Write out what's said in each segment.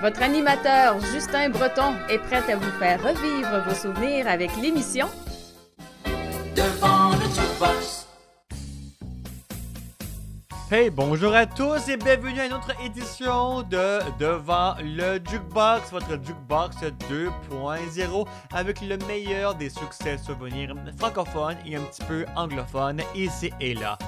Votre animateur Justin Breton est prêt à vous faire revivre vos souvenirs avec l'émission Hey, bonjour à tous et bienvenue à une autre édition de Devant le Jukebox, votre Jukebox 2.0 avec le meilleur des succès souvenirs francophones et un petit peu anglophones ici et là.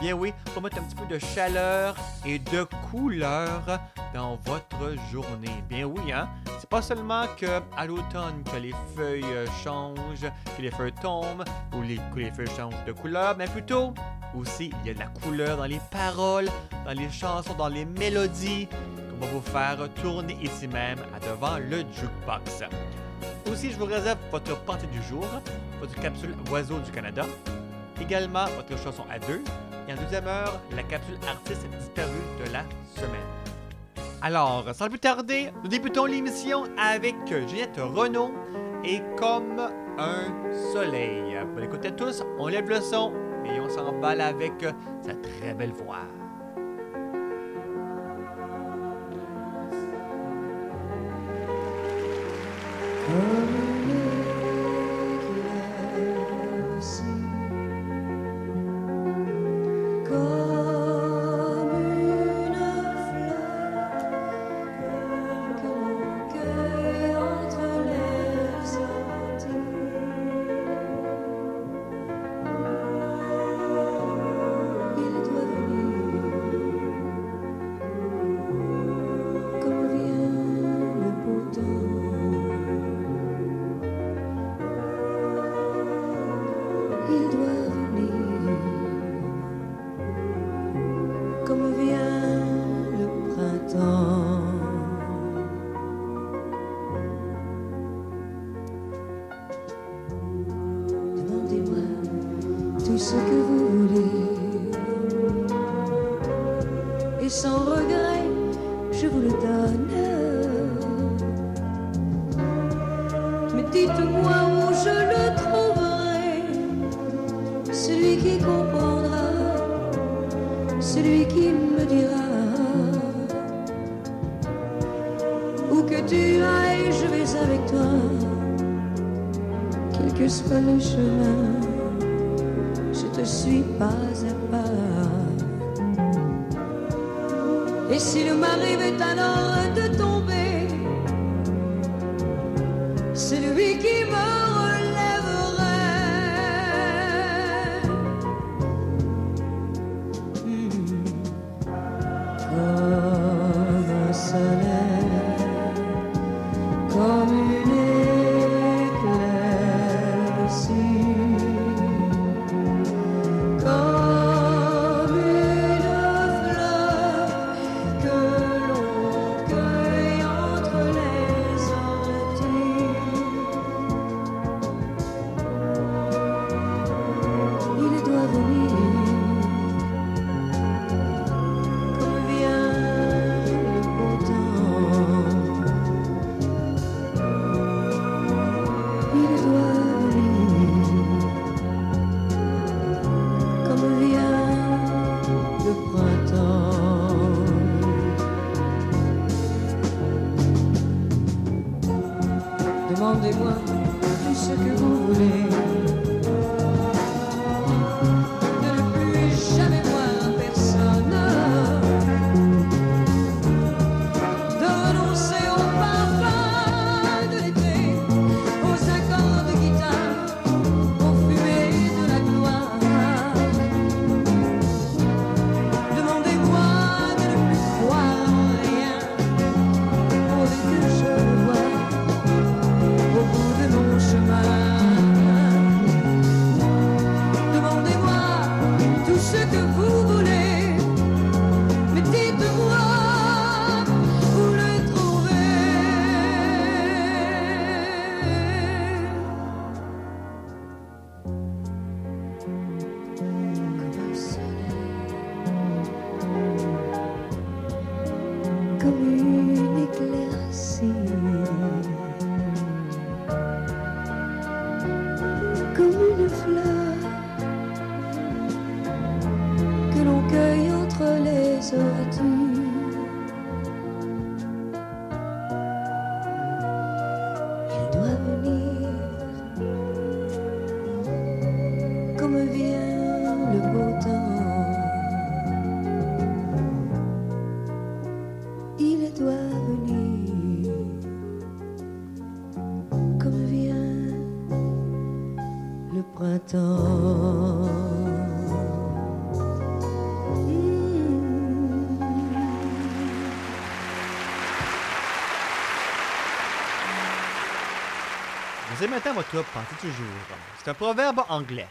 Bien oui, pour mettre un petit peu de chaleur et de couleur dans votre journée. Bien oui, hein? C'est pas seulement que à l'automne que les feuilles euh, changent, que les feuilles tombent ou les, que les feuilles changent de couleur, mais plutôt aussi il y a de la couleur dans les dans les chansons, dans les mélodies qu'on va vous faire tourner ici même à devant le jukebox. Aussi, je vous réserve votre partie du jour, votre capsule Oiseau du Canada, également votre chanson à deux, et en deuxième heure, la capsule artiste disparue de la semaine. Alors, sans plus tarder, nous débutons l'émission avec Juliette Renault et Comme un soleil. Bonne écoute à tous, on lève le son et on s'emballe avec sa très belle voix. Comme Maintenant votre pensez toujours. C'est un proverbe anglais.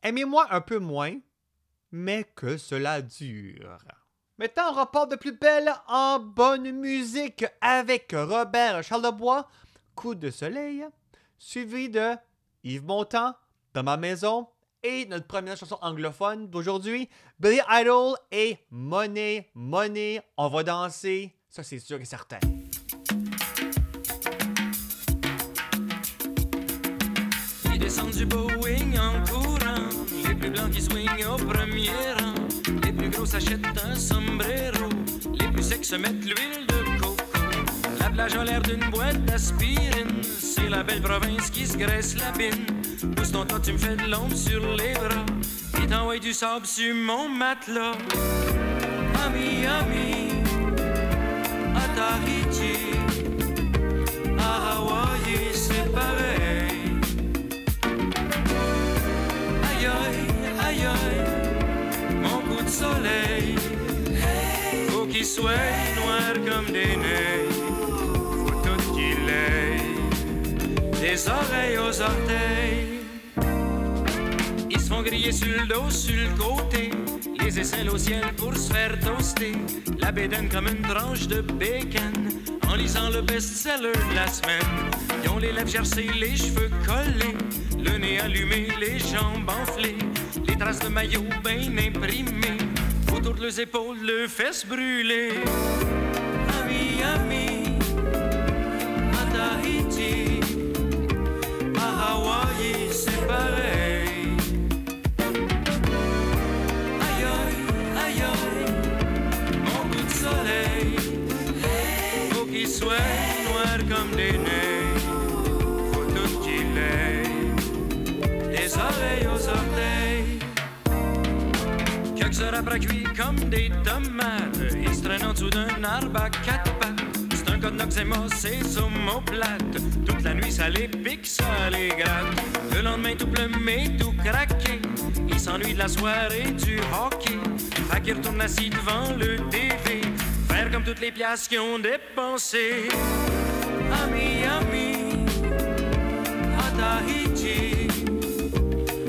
Aimez-moi un peu moins, mais que cela dure. Maintenant, on reporte de plus belle en bonne musique avec Robert Charlebois, Coup de soleil, suivi de Yves Montand, Dans ma maison, et notre première chanson anglophone d'aujourd'hui, Billy Idol et Money, Money, on va danser, ça c'est sûr et certain. Ils descendent du Boeing en courant. Les plus blancs qui swingent au premier rang. Les plus gros s'achètent un sombrero. Les plus secs se mettent l'huile de coco. La plage a l'air d'une boîte d'aspirine. C'est la belle province qui se graisse la bine. Pousse ton tas, tu me fais de l'ombre sur les bras. Et t'envoies du sable sur mon matelas. Ami, ami, à Tahiti, à Hawaï, c'est pareil. Mon coup de soleil. Faut qu'il soit noir comme des neiges. Faut tout qu'il ait des oreilles aux orteils. Ils se font griller sur le dos, sur le côté. Les aisselles au ciel pour se faire toaster. La bédaine comme une tranche de bacon. En lisant le best-seller de la semaine. Ils ont les lèvres gercées, les cheveux collés. Le nez allumé, les jambes enflées. Les traces de maillot bien imprimées. Autour de leurs épaules, le fesses brûlées. Quelques heures après cuit comme des tomates. Il se traîne en dessous d'un arbre à quatre pattes. C'est un code noxéma, c'est omoplate. Toute la nuit, ça les pique, ça les gratte. Le lendemain, tout plumé, tout craqué. Il s'ennuie de la soirée du hockey. Fait qu'il retourne assis devant le TV. Faire comme toutes les pièces qui ont dépensé. Ami, ami, à Tahiti,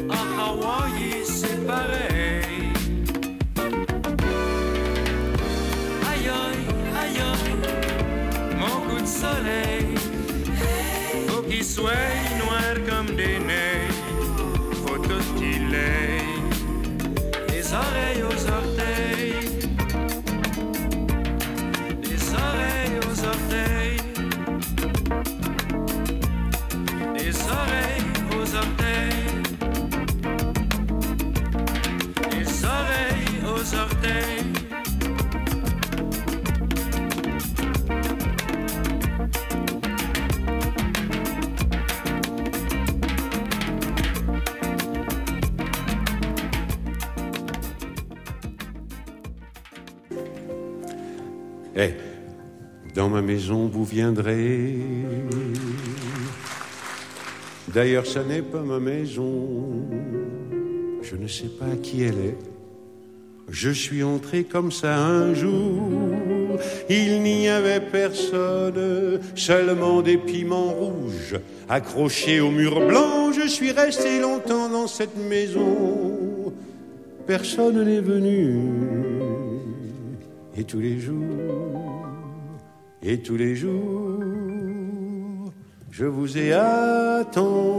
à Hawaï, c'est pareil. Soleil. Faut qu'il soit noir comme des neiges. Faut qu'il ait des oreilles aux orteils. Dans ma maison, vous viendrez. D'ailleurs, ça n'est pas ma maison. Je ne sais pas qui elle est. Je suis entré comme ça un jour. Il n'y avait personne, seulement des piments rouges accrochés au mur blanc. Je suis resté longtemps dans cette maison. Personne n'est venu. Et tous les jours, et tous les jours, je vous ai attendu.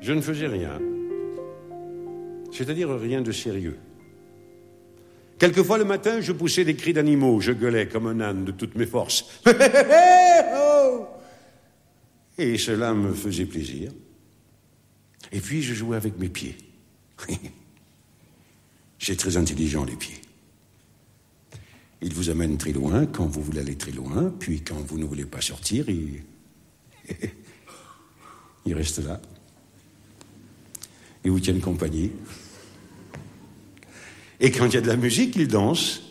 Je ne faisais rien, c'est-à-dire rien de sérieux. Quelquefois le matin, je poussais des cris d'animaux, je gueulais comme un âne de toutes mes forces. Et cela me faisait plaisir. Et puis je jouais avec mes pieds. C'est très intelligent, les pieds. Il vous amène très loin quand vous voulez aller très loin, puis quand vous ne voulez pas sortir, il, il reste là. Il vous tient compagnie. Et quand il y a de la musique, il danse.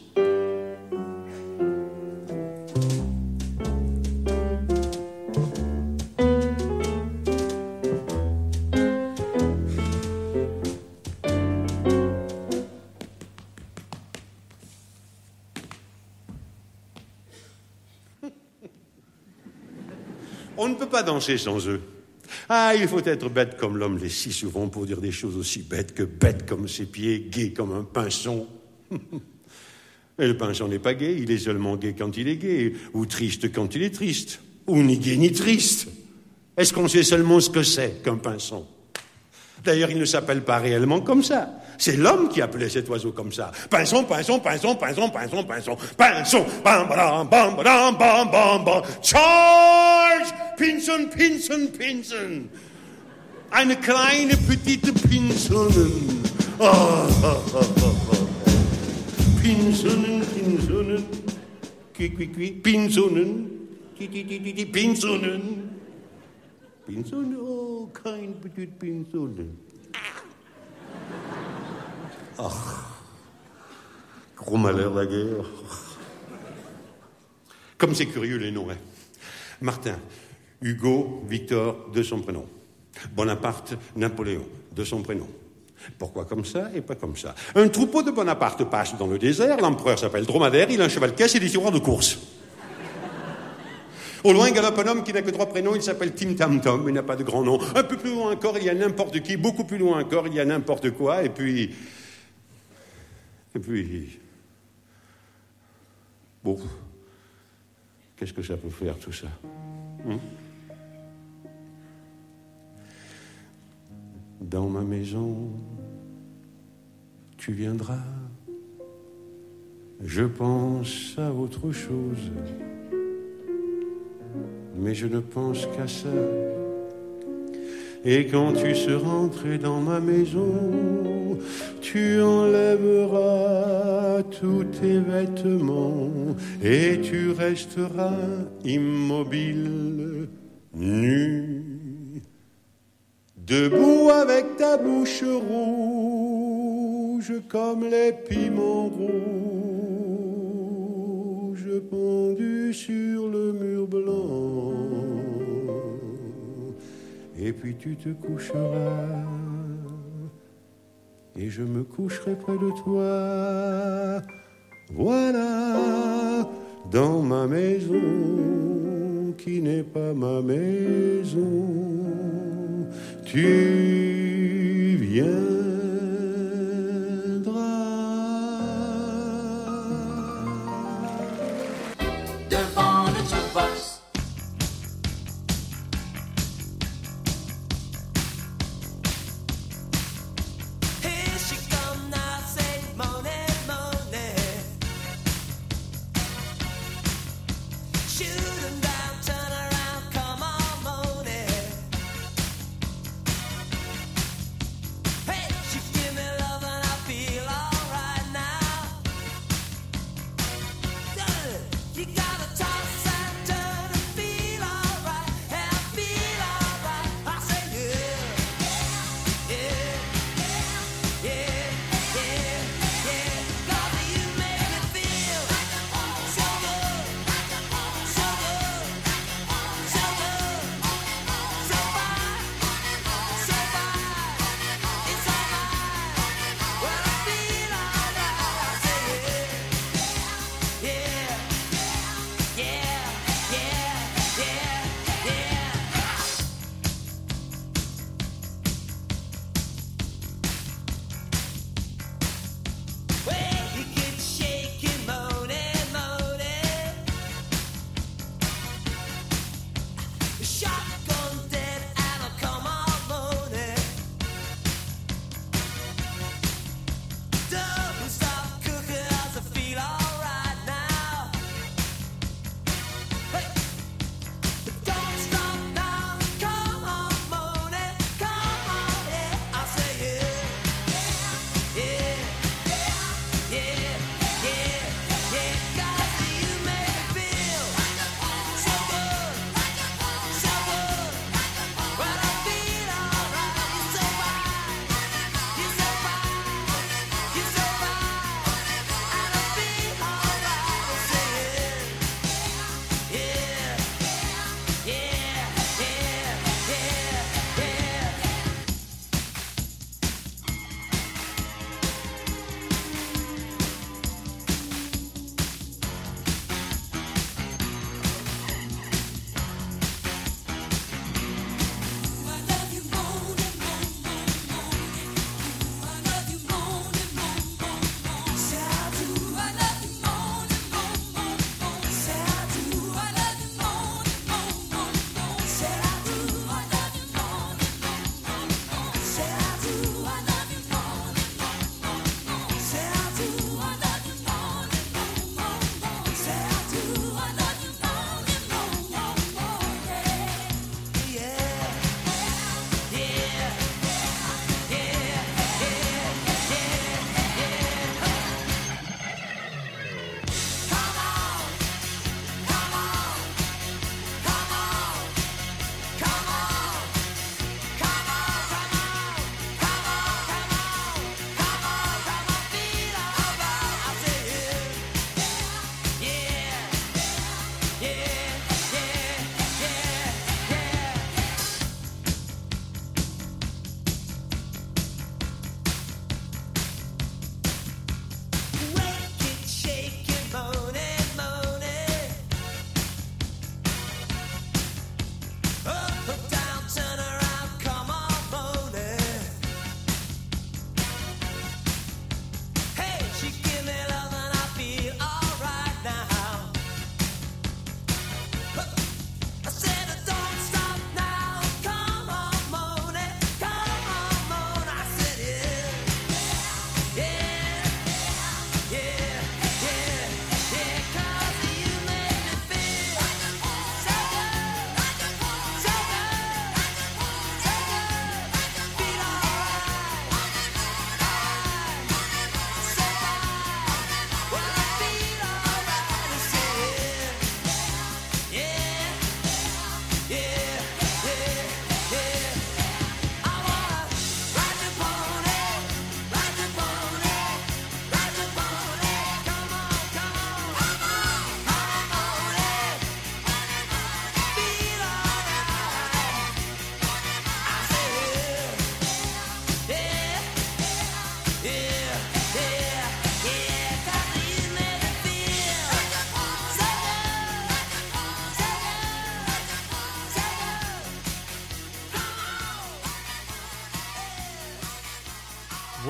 On ne peut pas danser sans eux. Ah, il faut être bête comme l'homme l'est si souvent pour dire des choses aussi bêtes que bêtes comme ses pieds, gai comme un pinson. Et le pinson n'est pas gai, il est seulement gai quand il est gai, ou triste quand il est triste, ou ni gai ni triste. Est-ce qu'on sait seulement ce que c'est qu'un pinson? D'ailleurs, il ne s'appelle pas réellement comme ça. C'est l'homme qui appelait cet oiseau comme ça. Pinson, pinson, pinson, pinson, pinson, pinson, pinson, bam, bam, bam, bam, bam, bam, bam. Charge! Pinson, pinson, pinson. Eine kleine petite pinsonen. Oh, oh, oh, oh, oh. Pinsonen, pinsonen. Qui, qui, qui? Pinsonen. Ti, ti, ti, ti, ti. Pinsonen. Pinsonen, oh, keine petite pinsonen. Ach, gros malheur la guerre. Comme c'est curieux les noms. Hein. Martin, Hugo, Victor, de son prénom. Bonaparte, Napoléon, de son prénom. Pourquoi comme ça et pas comme ça? Un troupeau de Bonaparte passe dans le désert, l'empereur s'appelle Dromadaire, il a un cheval caisse et des tiroirs de course. Au loin galope un homme qui n'a que trois prénoms, il s'appelle Tim Tam Tom, il n'a pas de grand nom. Un peu plus loin encore, il y a n'importe qui, beaucoup plus loin encore, il y a n'importe quoi, et puis... Et puis... Bon, qu'est-ce que ça peut faire tout ça hein? Dans ma maison, tu viendras. Je pense à autre chose, mais je ne pense qu'à ça. Et quand tu seras entré dans ma maison, tu enlèveras tous tes vêtements et tu resteras immobile, nu. Debout avec ta bouche rouge comme les piments rouges pendus sur le mur blanc. Et puis tu te coucheras et je me coucherai près de toi. Voilà, dans ma maison qui n'est pas ma maison tu viendras. devant le jukebox.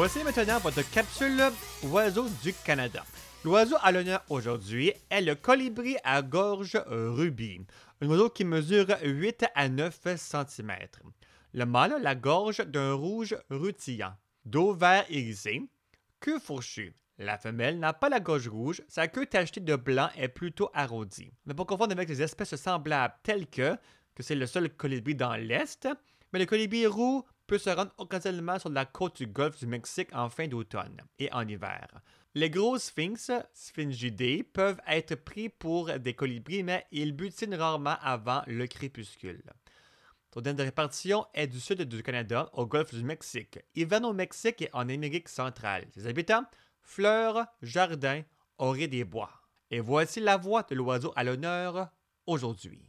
Voici maintenant votre capsule Oiseau du Canada. L'oiseau à l'honneur aujourd'hui est le colibri à gorge rubis, un oiseau qui mesure 8 à 9 cm. Le mâle a la gorge d'un rouge rutillant, dos vert irisé, queue fourchue. La femelle n'a pas la gorge rouge, sa queue tachetée de blanc est plutôt arrondie. Ne pas confondre avec les espèces semblables telles que, que c'est le seul colibri dans l'Est, mais le colibri roux peut se rendre occasionnellement sur la côte du golfe du Mexique en fin d'automne et en hiver. Les gros sphinx, sphingidae, peuvent être pris pour des colibris, mais ils butinent rarement avant le crépuscule. Son dernière de répartition est du sud du Canada au golfe du Mexique. Hiverne au Mexique et en Amérique centrale. Ses habitants fleurs, jardins, orées des bois. Et voici la voix de l'oiseau à l'honneur aujourd'hui.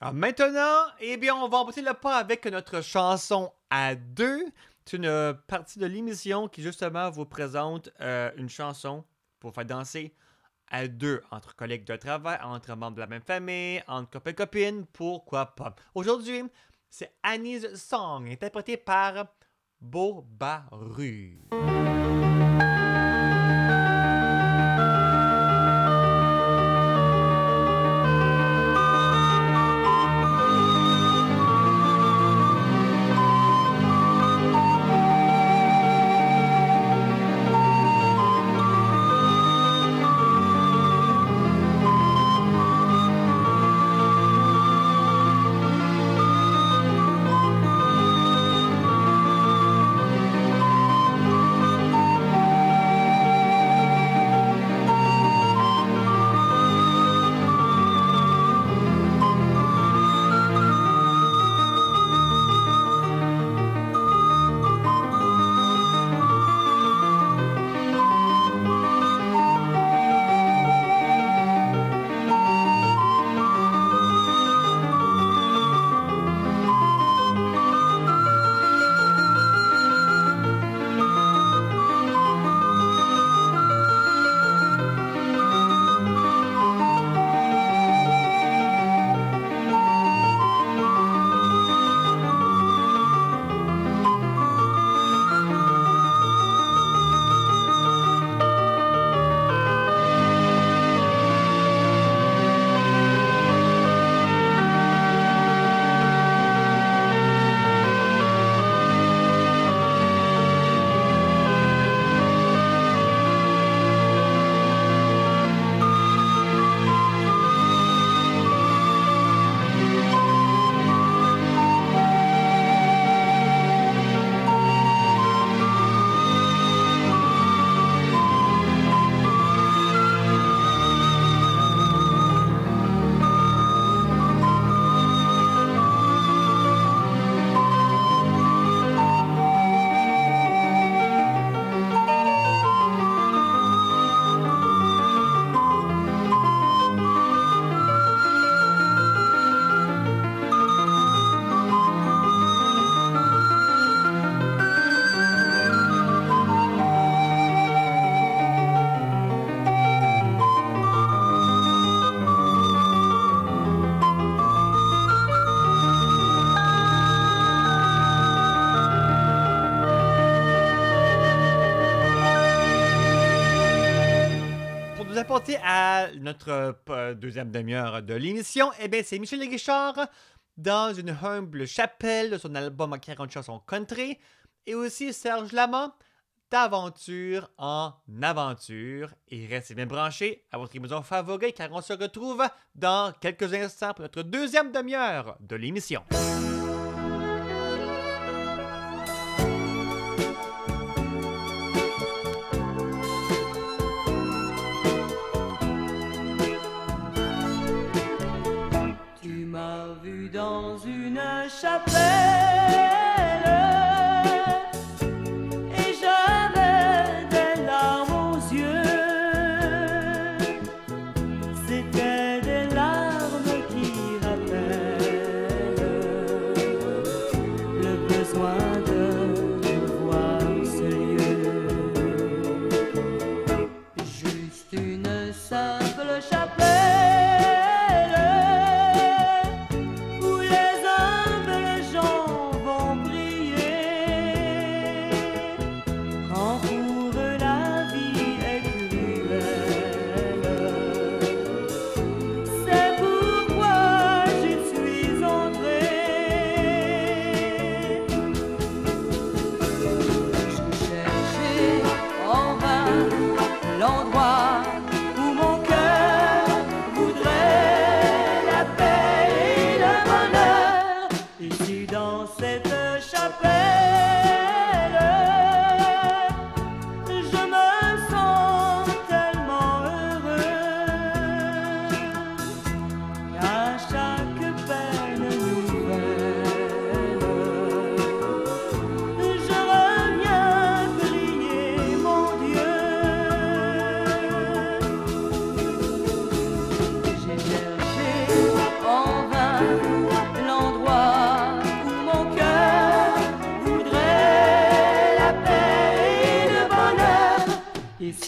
Alors maintenant, eh bien, on va emporter le pas avec notre chanson à deux. C'est une partie de l'émission qui justement vous présente euh, une chanson pour faire danser à deux, entre collègues de travail, entre membres de la même famille, entre copains et copines, pourquoi pas? Aujourd'hui, c'est Annie's Song, interprété par Baru. Apporter à notre euh, deuxième demi-heure de l'émission, eh bien, c'est Michel Guichard dans une humble chapelle de son album à 40 chansons country et aussi Serge Lama d'aventure en aventure. Et restez bien branchés à votre émission favorite car on se retrouve dans quelques instants pour notre deuxième demi-heure de l'émission. Une chapelle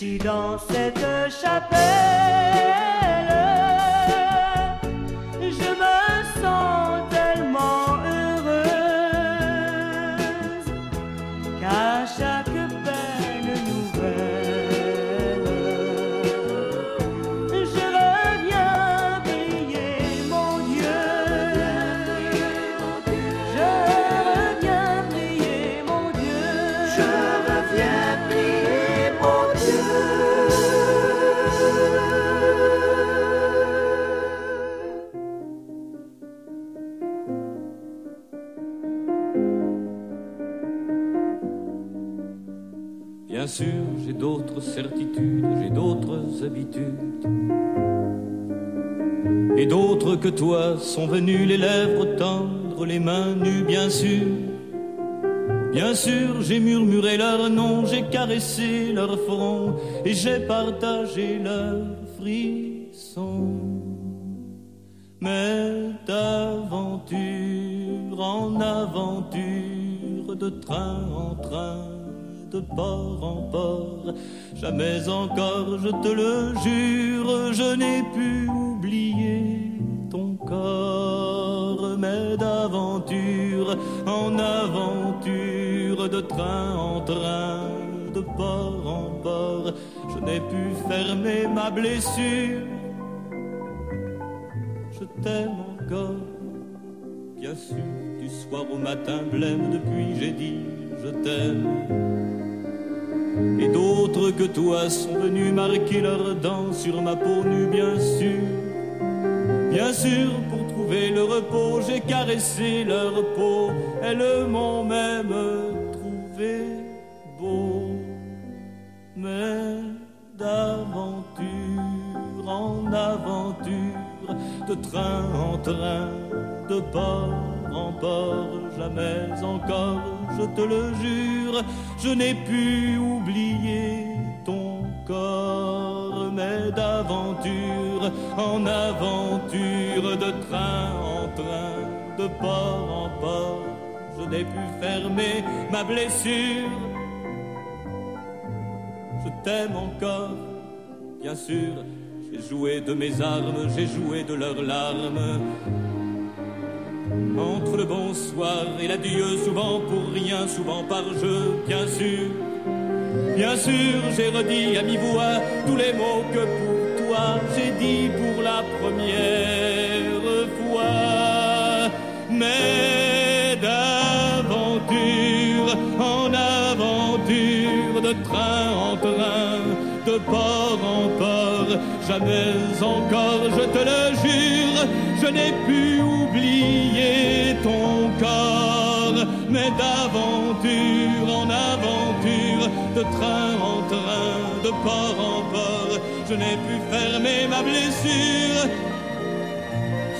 Ici dans cette Et d'autres que toi sont venus les lèvres tendres, les mains nues, bien sûr. Bien sûr, j'ai murmuré leur nom, j'ai caressé leur front et j'ai partagé leurs frissons. Mais d'aventure en aventure, de train en train, de port en port, jamais encore, je te le jure, je n'ai pu oublier ton corps, mais d'aventure en aventure, de train en train, de port en port, je n'ai pu fermer ma blessure. Je t'aime encore, bien sûr, du soir au matin blême, depuis j'ai dit je t'aime. Et d'autres que toi sont venus marquer leurs dents sur ma peau nue, bien sûr. Bien sûr, pour trouver le repos, j'ai caressé leur peau. Elles m'ont même trouvé beau. Mais d'aventure en aventure, de train en train, de port en port, jamais encore, je te le jure, je n'ai pu oublier ton corps, mais d'aventure en aventure, de train en train, de port en port, je n'ai pu fermer ma blessure. Je t'aime encore, bien sûr, j'ai joué de mes armes, j'ai joué de leurs larmes. Entre le bonsoir et l'adieu, souvent pour rien, souvent par jeu, bien sûr. Bien sûr, j'ai redit à mi-voix tous les mots que pour toi j'ai dit pour la première fois. Mais d'aventure en aventure, de train en train, de port en port, jamais encore, je te le jure, n'ai pu oublier ton corps, mais d'aventure en aventure, de train en train, de port en port, je n'ai pu fermer ma blessure.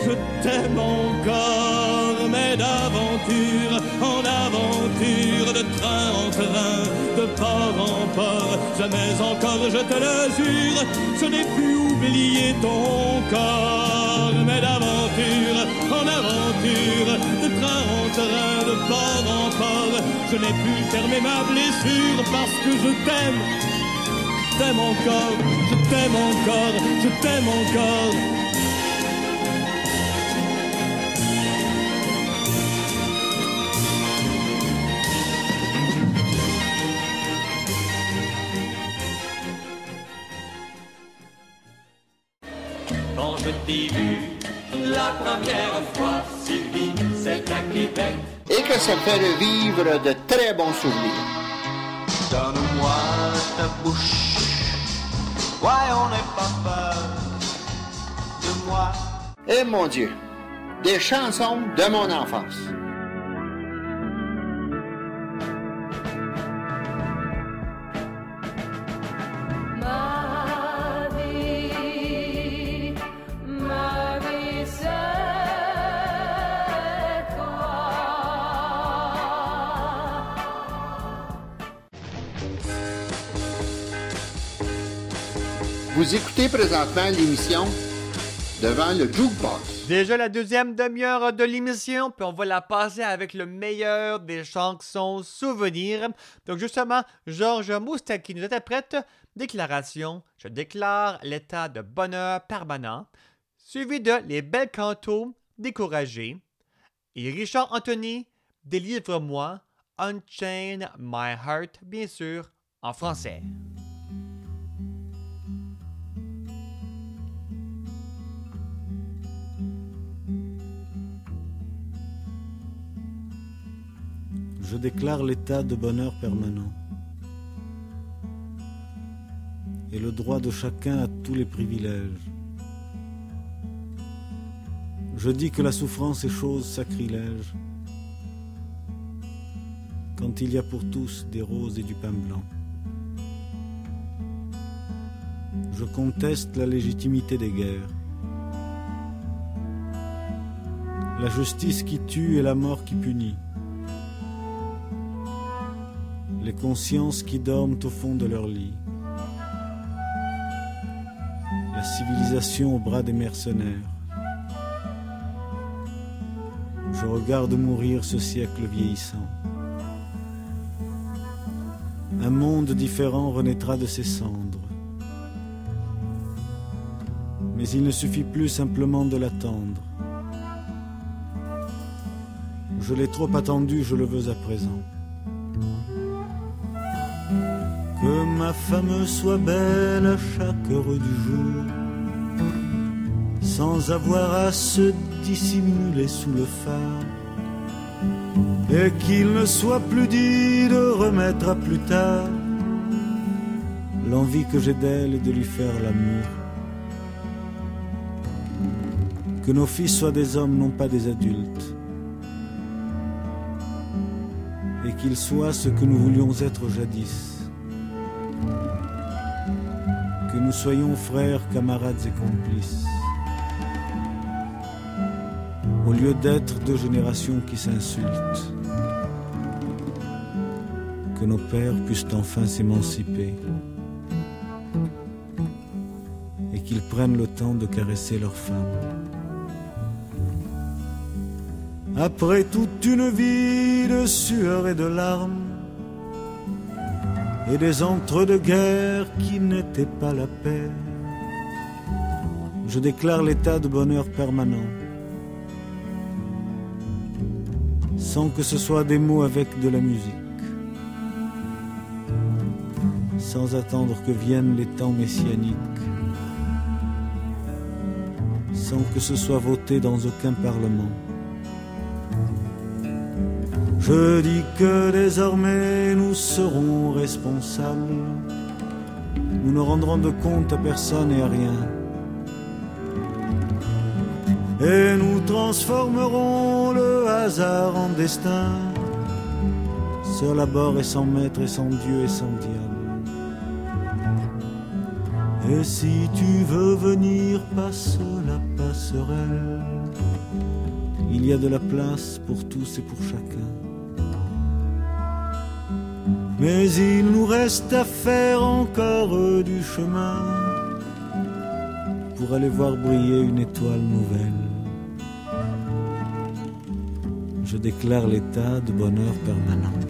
Je t'aime encore, mais d'aventure en aventure, de train en train, de port en port, jamais encore, je te le jure, je n'ai pu oublier ton corps, mais d'aventure en aventure, de train en train, de port en port, je n'ai pu fermer ma blessure parce que je t'aime, t'aime encore, je t'aime encore, je t'aime encore. T'ai vu la première fois, Sylvie, c'est à Québec. et que ça fait revivre de très bons souvenirs. Donne-moi ta bouche. Ouais, on n'est pas peur de moi. Et mon Dieu, des chansons de mon enfance. Vous écoutez présentement l'émission Devant le Jukebox. Déjà la deuxième demi-heure de l'émission, puis on va la passer avec le meilleur des chansons souvenirs. Donc justement, Georges Moustaki nous interprète Déclaration Je déclare l'état de bonheur permanent, suivi de Les belles cantos découragés et Richard Anthony Délivre-moi Unchain My Heart, bien sûr, en français. Je déclare l'état de bonheur permanent et le droit de chacun à tous les privilèges. Je dis que la souffrance est chose sacrilège quand il y a pour tous des roses et du pain blanc. Je conteste la légitimité des guerres. La justice qui tue et la mort qui punit. Les consciences qui dorment au fond de leur lit. La civilisation au bras des mercenaires. Je regarde mourir ce siècle vieillissant. Un monde différent renaîtra de ses cendres. Mais il ne suffit plus simplement de l'attendre. Je l'ai trop attendu, je le veux à présent. Ma femme soit belle à chaque heure du jour, sans avoir à se dissimuler sous le phare et qu'il ne soit plus dit de remettre à plus tard l'envie que j'ai d'elle et de lui faire l'amour. Que nos fils soient des hommes, non pas des adultes, et qu'ils soient ce que nous voulions être jadis. Nous soyons frères, camarades et complices au lieu d'être deux générations qui s'insultent. Que nos pères puissent enfin s'émanciper et qu'ils prennent le temps de caresser leurs femmes. Après toute une vie de sueur et de larmes et des entre-deux-guerres qui n'étaient pas la paix, je déclare l'état de bonheur permanent sans que ce soit des mots avec de la musique, sans attendre que viennent les temps messianiques, sans que ce soit voté dans aucun parlement. Je dis que désormais nous serons responsables, nous ne rendrons de compte à personne et à rien et nous transformerons le hasard en destin, seul à bord et sans maître et sans Dieu et sans diable. Et si tu veux venir, passe la passerelle, il y a de la place pour tous et pour chacun. Mais il nous reste à faire encore du chemin pour aller voir briller une étoile nouvelle. Je déclare l'état de bonheur permanent.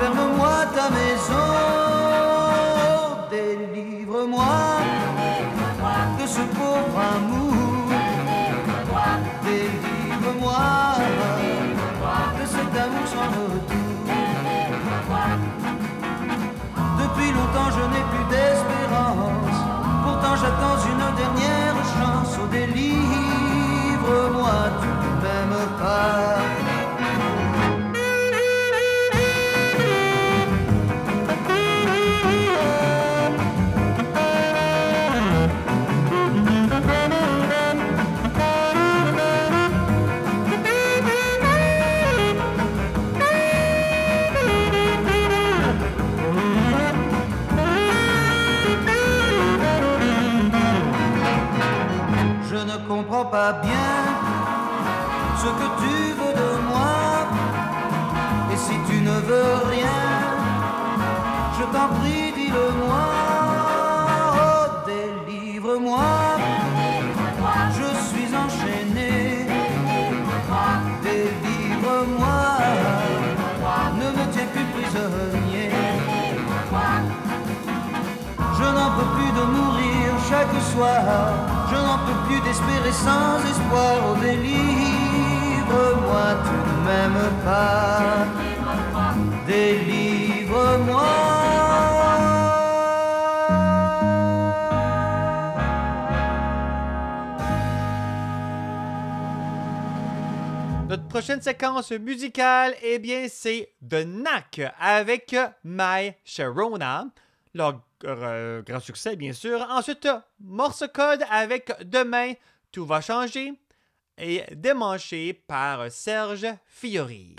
Ferme-moi ta maison, délivre-moi de ce pauvre amour, délivre-moi de cet amour sans retour. Depuis longtemps je n'ai plus d'espérance, pourtant j'attends une dernière chance, au délivre-moi, tu ne m'aimes pas. Pas bien ce que tu veux de moi. Et si tu ne veux rien, je t'en prie, dis-le-moi. Oh, délivre-moi. Je suis enchaîné. Délivre-moi. Ne me tiens plus prisonnier. Je n'en peux plus de mourir chaque soir. Je n'en peux plus d'espérer sans espoir. Oh, délivre-moi, tu ne m'aimes pas. Délivre-moi. Notre prochaine séquence musicale, eh bien, c'est The Knack avec My Sharona. Leur euh, grand succès, bien sûr. Ensuite, Morse Code avec Demain, Tout va changer. Et Démanché par Serge Fiori.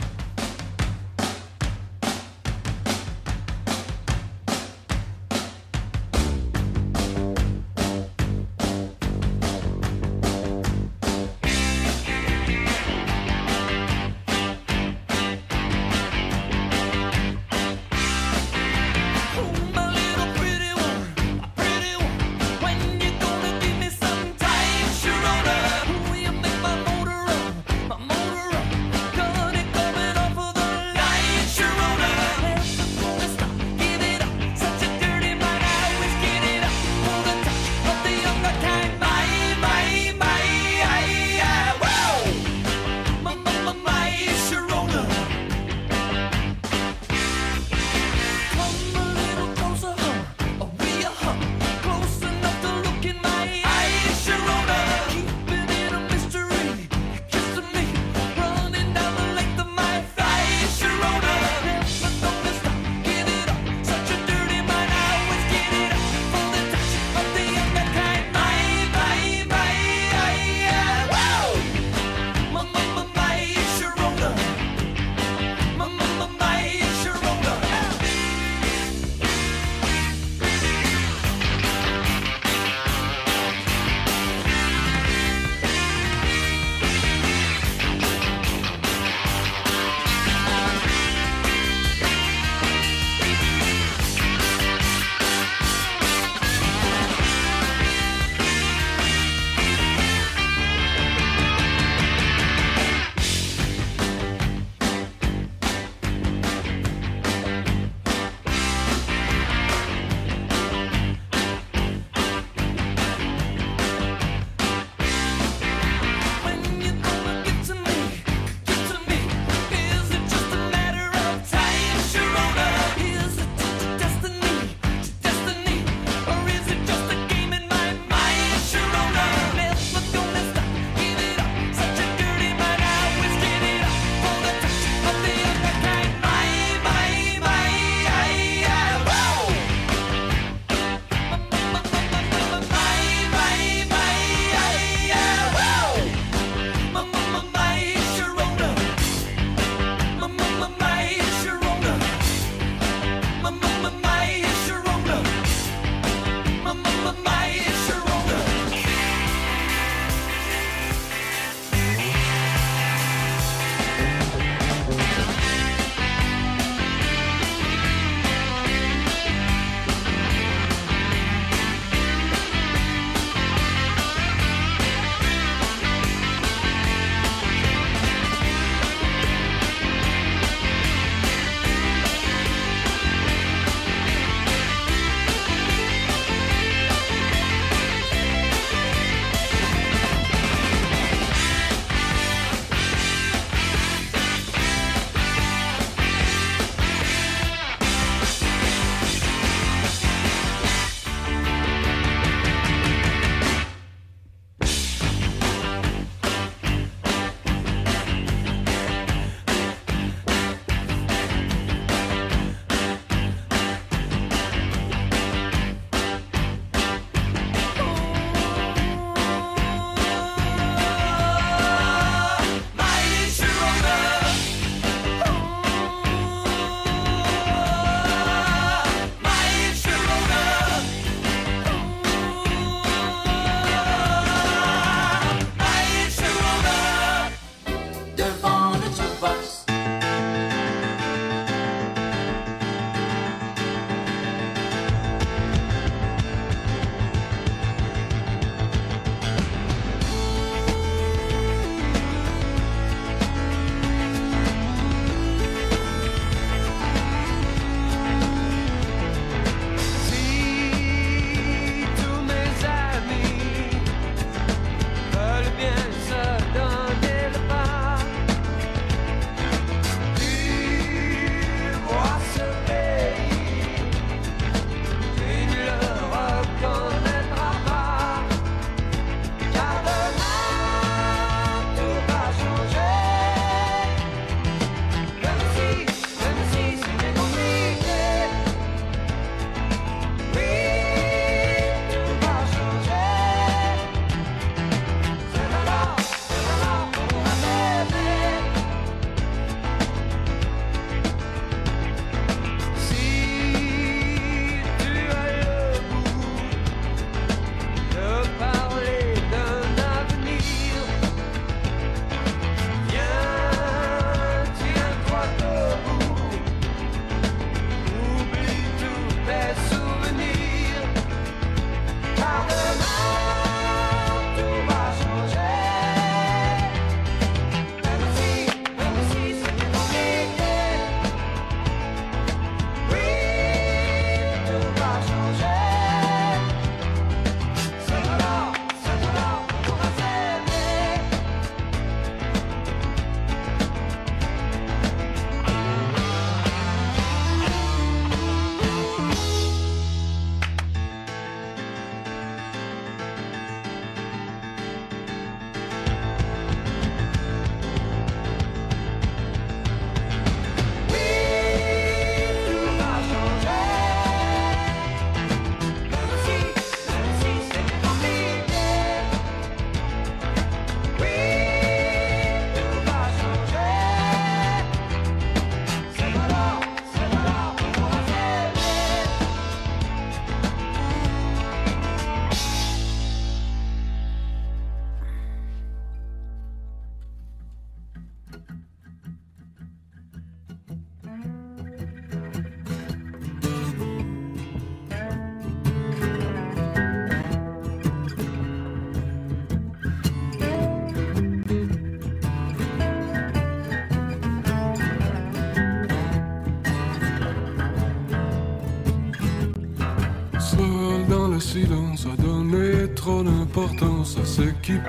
keep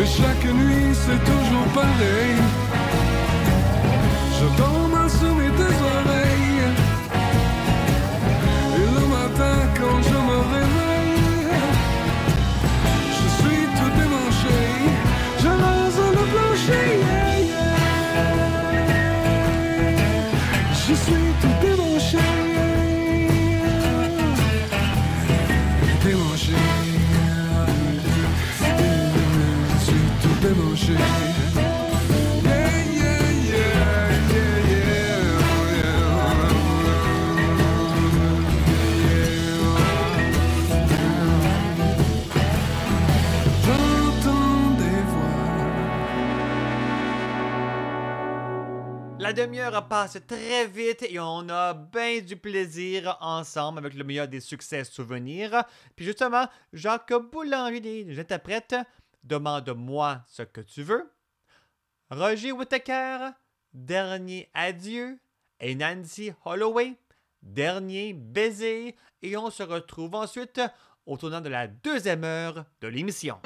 Mais chaque nuit c'est toujours pareil. La demi-heure passe très vite et on a bien du plaisir ensemble avec le meilleur des succès souvenirs. Puis justement, Jacques Boulanger des interprètes Demande-moi ce que tu veux. Roger Whittaker, Dernier adieu. Et Nancy Holloway, Dernier baiser. Et on se retrouve ensuite au tournant de la deuxième heure de l'émission.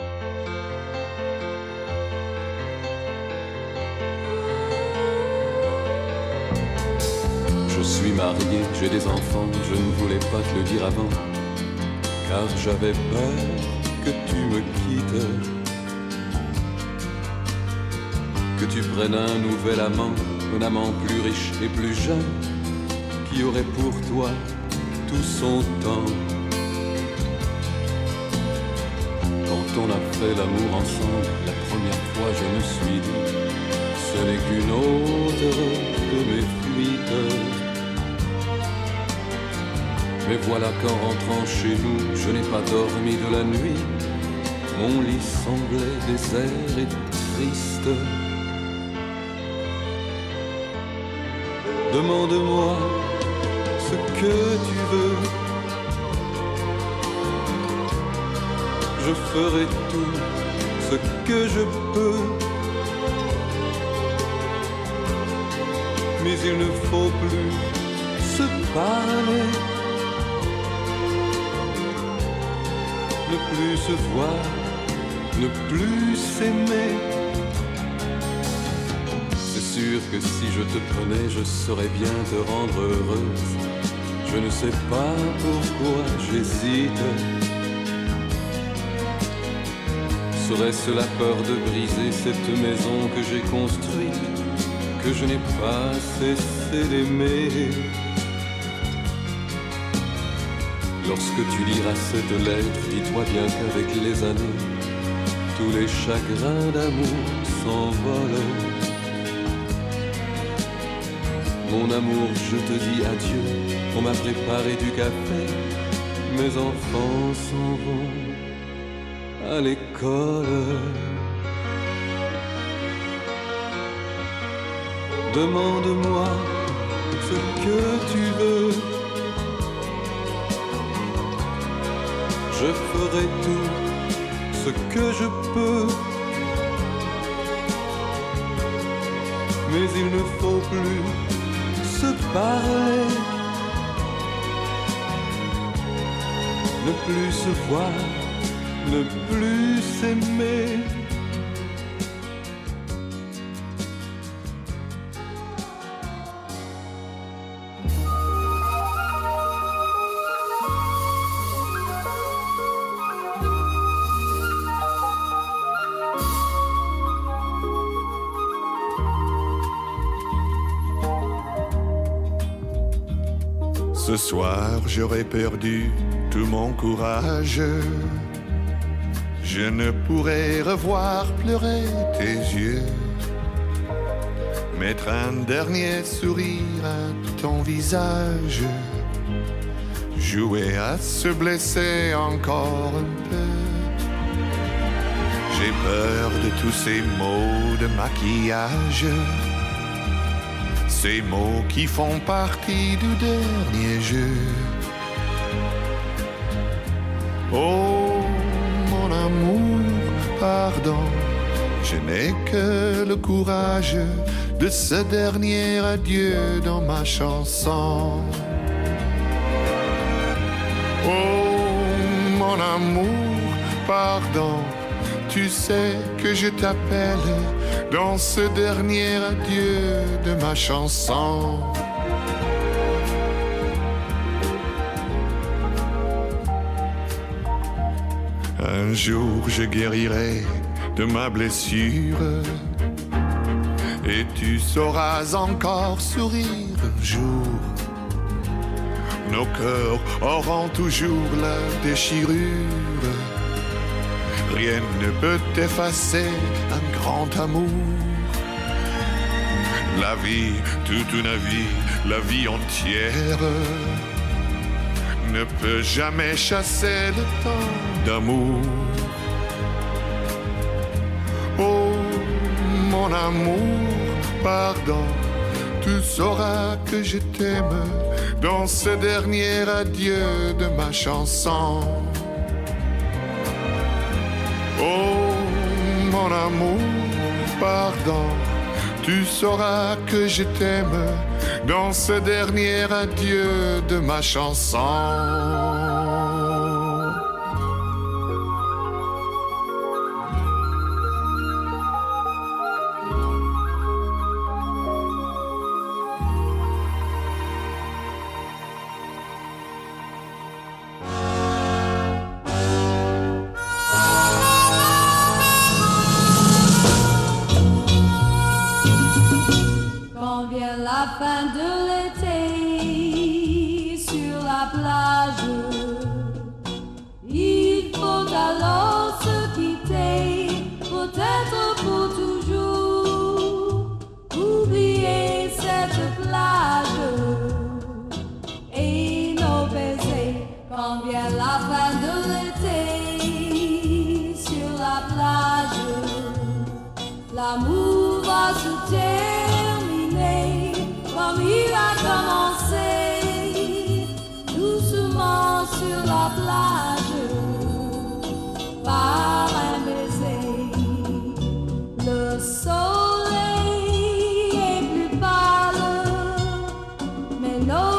Suis marié, j'ai des enfants, je ne voulais pas te le dire avant, car j'avais peur que tu me quittes, que tu prennes un nouvel amant, un amant plus riche et plus jeune, qui aurait pour toi tout son temps. Quand on a fait l'amour ensemble, la première fois je me suis dit, ce n'est qu'une autre de mes fuites. Mais voilà qu'en rentrant chez nous, je n'ai pas dormi de la nuit. Mon lit semblait désert et triste. Demande-moi ce que tu veux. Je ferai tout ce que je peux. Mais il ne faut plus se parler. Plus se voir, ne plus s'aimer. C'est sûr que si je te prenais, je saurais bien te rendre heureuse. Je ne sais pas pourquoi j'hésite. Serait-ce la peur de briser cette maison que j'ai construite, que je n'ai pas cessé d'aimer? Lorsque tu liras cette lettre, dis-toi bien qu'avec les années, tous les chagrins d'amour s'envolent. Mon amour, je te dis adieu, on m'a préparé du café, mes enfants s'en vont à l'école. Demande-moi ce que tu veux. Je ferai tout ce que je peux. Mais il ne faut plus se parler. Ne plus se voir, ne plus s'aimer. Soir, j'aurais perdu tout mon courage. Je ne pourrais revoir pleurer tes yeux. Mettre un dernier sourire à ton visage. Jouer à se blesser encore un peu. J'ai peur de tous ces mots de maquillage. Ces mots qui font partie du dernier jeu. Oh mon amour, pardon, je n'ai que le courage de ce dernier adieu dans ma chanson. Oh mon amour, pardon, tu sais que je t'appelle dans ce dernier adieu de ma chanson. Un jour je guérirai de ma blessure et tu sauras encore sourire un jour. Nos cœurs auront toujours la déchirure. Rien ne peut effacer grand amour. La vie, toute une vie, la vie entière ne peut jamais chasser le temps d'amour. Oh, mon amour, pardon, tu sauras que je t'aime dans ce dernier adieu de ma chanson. Oh, mon amour, pardon, tu sauras que je t'aime dans ce dernier adieu de ma chanson. Mais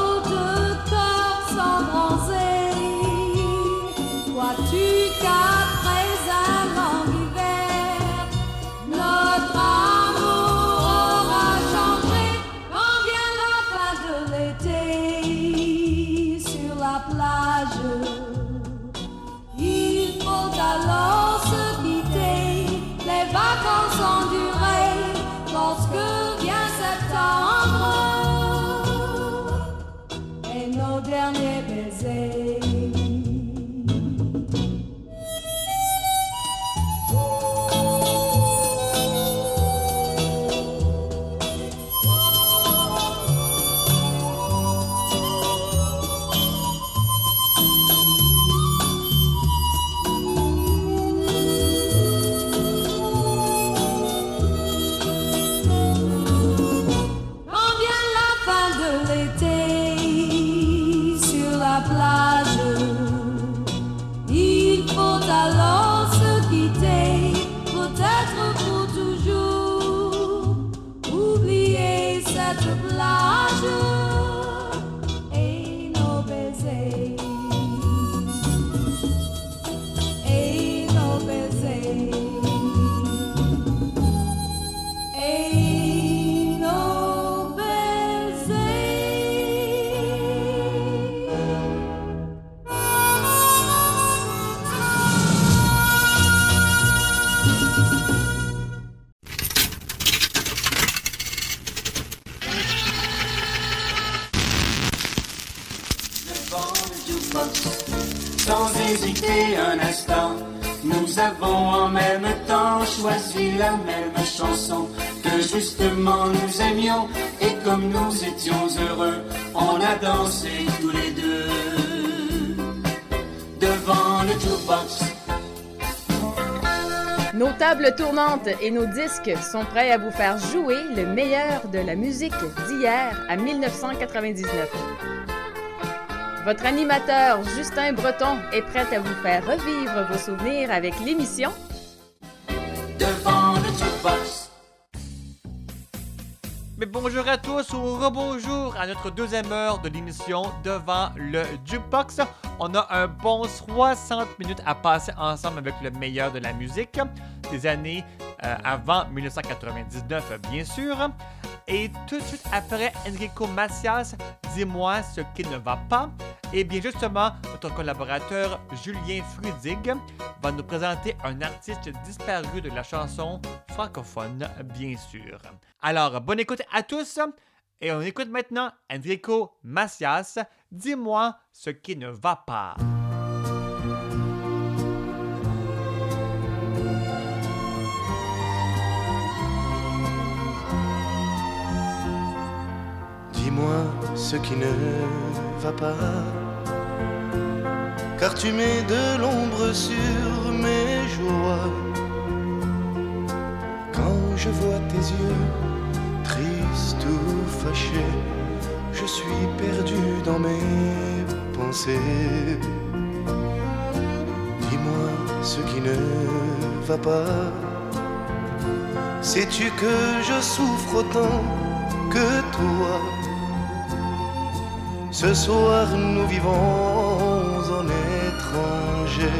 Nos tables tournantes et nos disques sont prêts à vous faire jouer le meilleur de la musique d'hier à 1999. Votre animateur Justin Breton est prêt à vous faire revivre vos souvenirs avec l'émission bonjour à tous ou rebonjour à notre deuxième heure de l'émission Devant le Jukebox. On a un bon 60 minutes à passer ensemble avec le meilleur de la musique des années euh, avant 1999, bien sûr. Et tout de suite après Enrico Macias, dis-moi ce qui ne va pas. Et bien justement, notre collaborateur Julien Frudig va nous présenter un artiste disparu de la chanson francophone, bien sûr. Alors, bonne écoute à tous. Et on écoute maintenant Enrico Macias. Dis-moi ce qui ne va pas. Dis-moi ce qui ne va pas, car tu mets de l'ombre sur mes joies. Quand je vois tes yeux, tristes ou fâchés, je suis perdu dans mes pensées. Dis-moi ce qui ne va pas. Sais-tu que je souffre autant que toi? Ce soir nous vivons en étranger,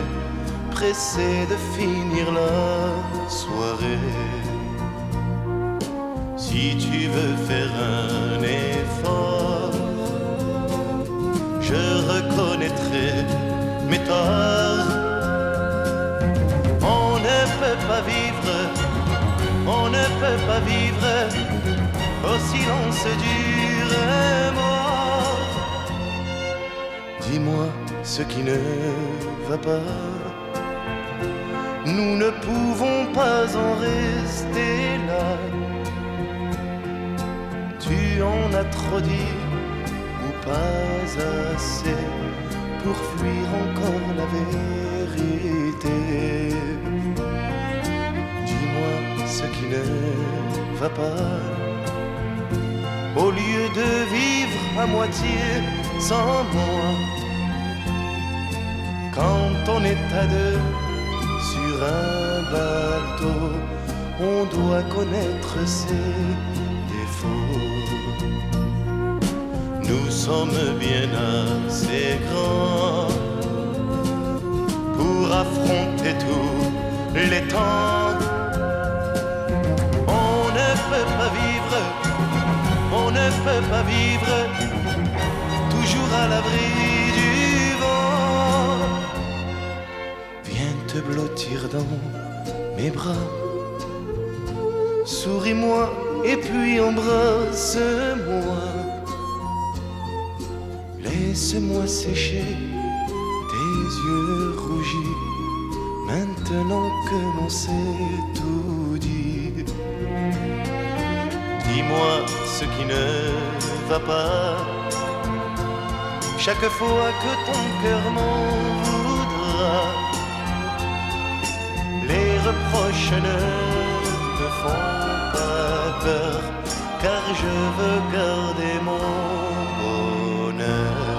pressés de finir la soirée. Si tu veux faire un effort, je reconnaîtrai mes torts. On ne peut pas vivre, on ne peut pas vivre au silence dur. Dis-moi ce qui ne va pas. Nous ne pouvons pas en rester là. Tu en as trop dit ou pas assez pour fuir encore la vérité. Dis-moi ce qui ne va pas. Au lieu de vivre à moitié sans moi, quand on est à deux sur un bateau, on doit connaître ses défauts. Nous sommes bien assez grands pour affronter tous les temps. On ne peut pas vivre, on ne peut pas vivre toujours à l'abri te blottir dans mes bras. Souris-moi et puis embrasse-moi. Laisse-moi sécher tes yeux rougis, maintenant que l'on sait tout dire. Dis-moi ce qui ne va pas. Chaque fois que ton cœur m'en voudra, ne car je veux garder mon bonheur.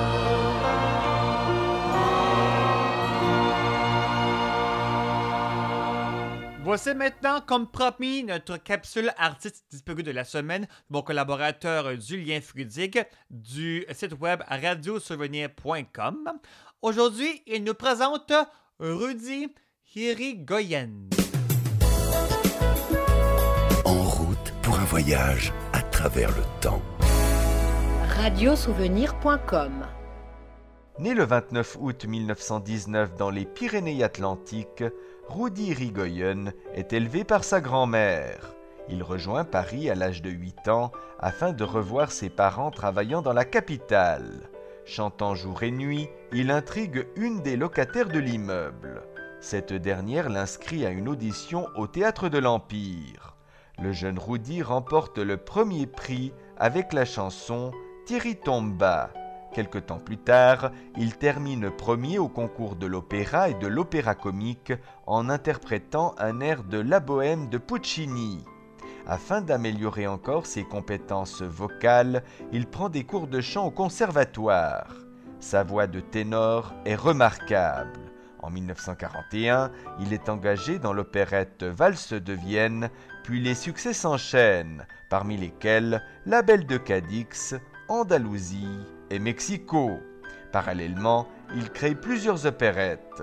Voici maintenant, comme promis, notre capsule artiste disparue de la semaine. Mon collaborateur Julien Frudig du site web radiosouvenir.com. Aujourd'hui, il nous présente Rudy Hirigoyen. Pour un voyage à travers le temps. Radiosouvenir.com Né le 29 août 1919 dans les Pyrénées-Atlantiques, Rudy Rigoyen est élevé par sa grand-mère. Il rejoint Paris à l'âge de 8 ans afin de revoir ses parents travaillant dans la capitale. Chantant jour et nuit, il intrigue une des locataires de l'immeuble. Cette dernière l'inscrit à une audition au théâtre de l'Empire. Le jeune Rudy remporte le premier prix avec la chanson Thierry Tomba. Quelque temps plus tard, il termine premier au concours de l'opéra et de l'opéra comique en interprétant un air de La Bohème de Puccini. Afin d'améliorer encore ses compétences vocales, il prend des cours de chant au conservatoire. Sa voix de ténor est remarquable. En 1941, il est engagé dans l'opérette Valse de Vienne, puis les succès s'enchaînent, parmi lesquels La Belle de Cadix, Andalousie et Mexico. Parallèlement, il crée plusieurs opérettes.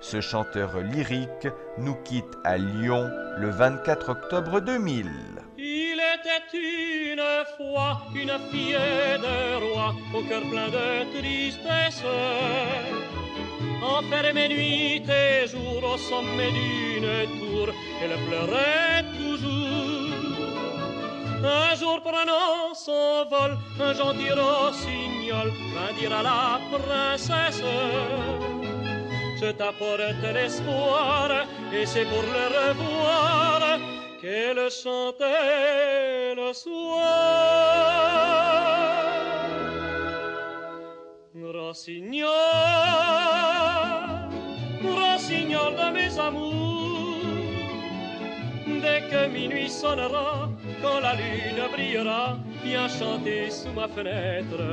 Ce chanteur lyrique nous quitte à Lyon le 24 octobre 2000. Il était une fois une fille de roi, au. Enfermée nuit et jour au sommet d'une tour, elle pleurait toujours. Un jour prenant son vol, un gentil rossignol vint dire à la princesse Je t'apporte l'espoir, et c'est pour le revoir qu'elle chantait le soir. Rossignol, rossignol de mes amours, dès que minuit sonnera, quand la lune brillera, viens chanter sous ma fenêtre.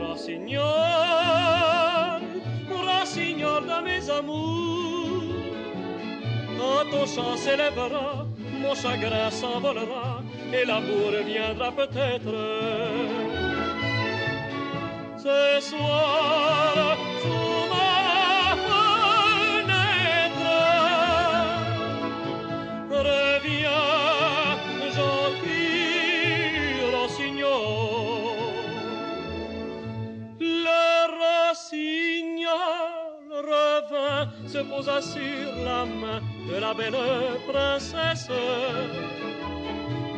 Rossignol, rossignol de mes amours, quand ton chant s'élèvera, mon chagrin s'envolera, et l'amour viendra peut-être. Se posa sur la main de la belle princesse.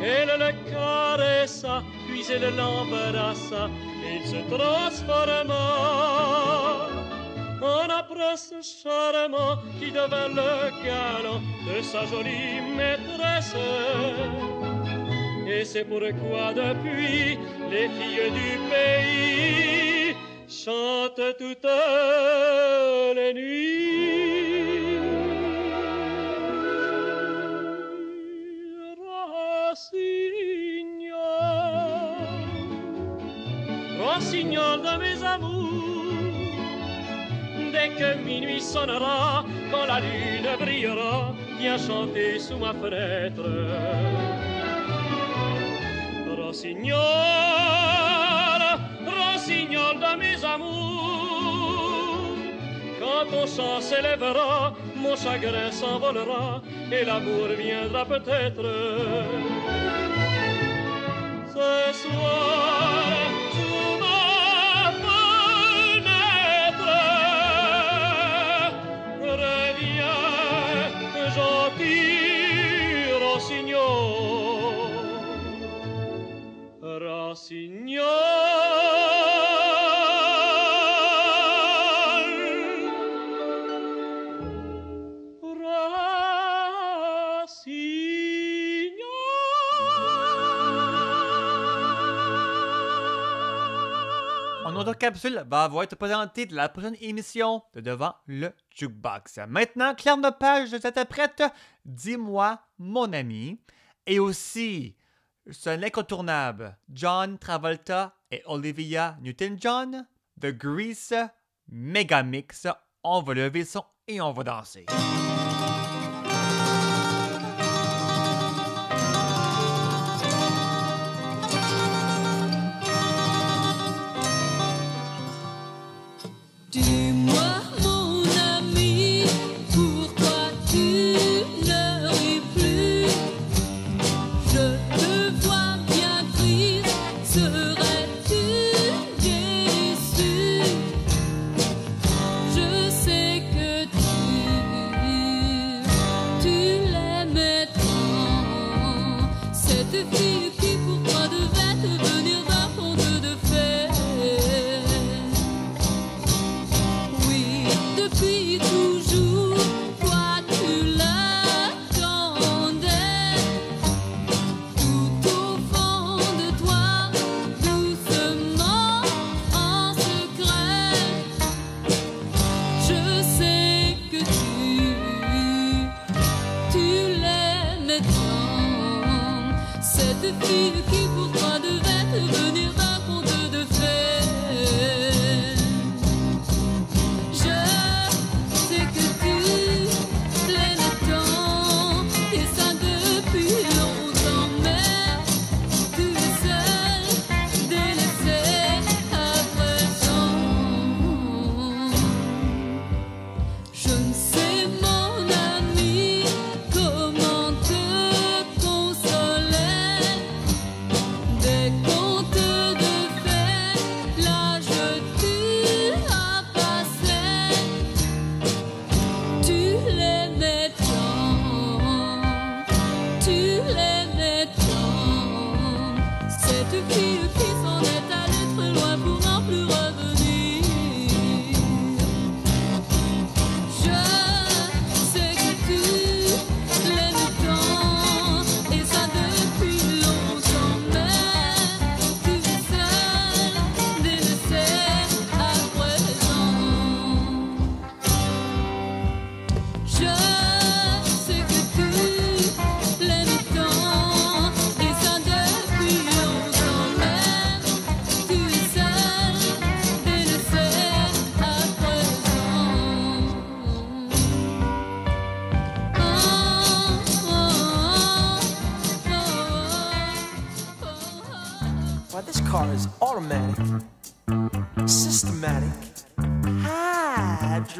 Elle le caressa, puis elle l'embrassa, il se transforma en un prince charmant qui devint le galant de sa jolie maîtresse. Et c'est pourquoi depuis les filles du pays chantent toutes les nuits. Rossignol, de mes amours, dès que minuit sonnera, quand la lune brillera, viens chanter sous ma fenêtre. Rossignol, rossignol de mes amours, quand ton chant s'élèvera, mon chagrin s'envolera, et l'amour viendra peut-être. Ce soir, capsule va avoir été présentée de la prochaine émission de Devant le Jukebox. Maintenant, Claire Nopage, vous êtes prête? Dis-moi, mon ami. Et aussi, c'est un incontournable. John Travolta et Olivia Newton-John, The Grease, Megamix. On va lever son et on va danser.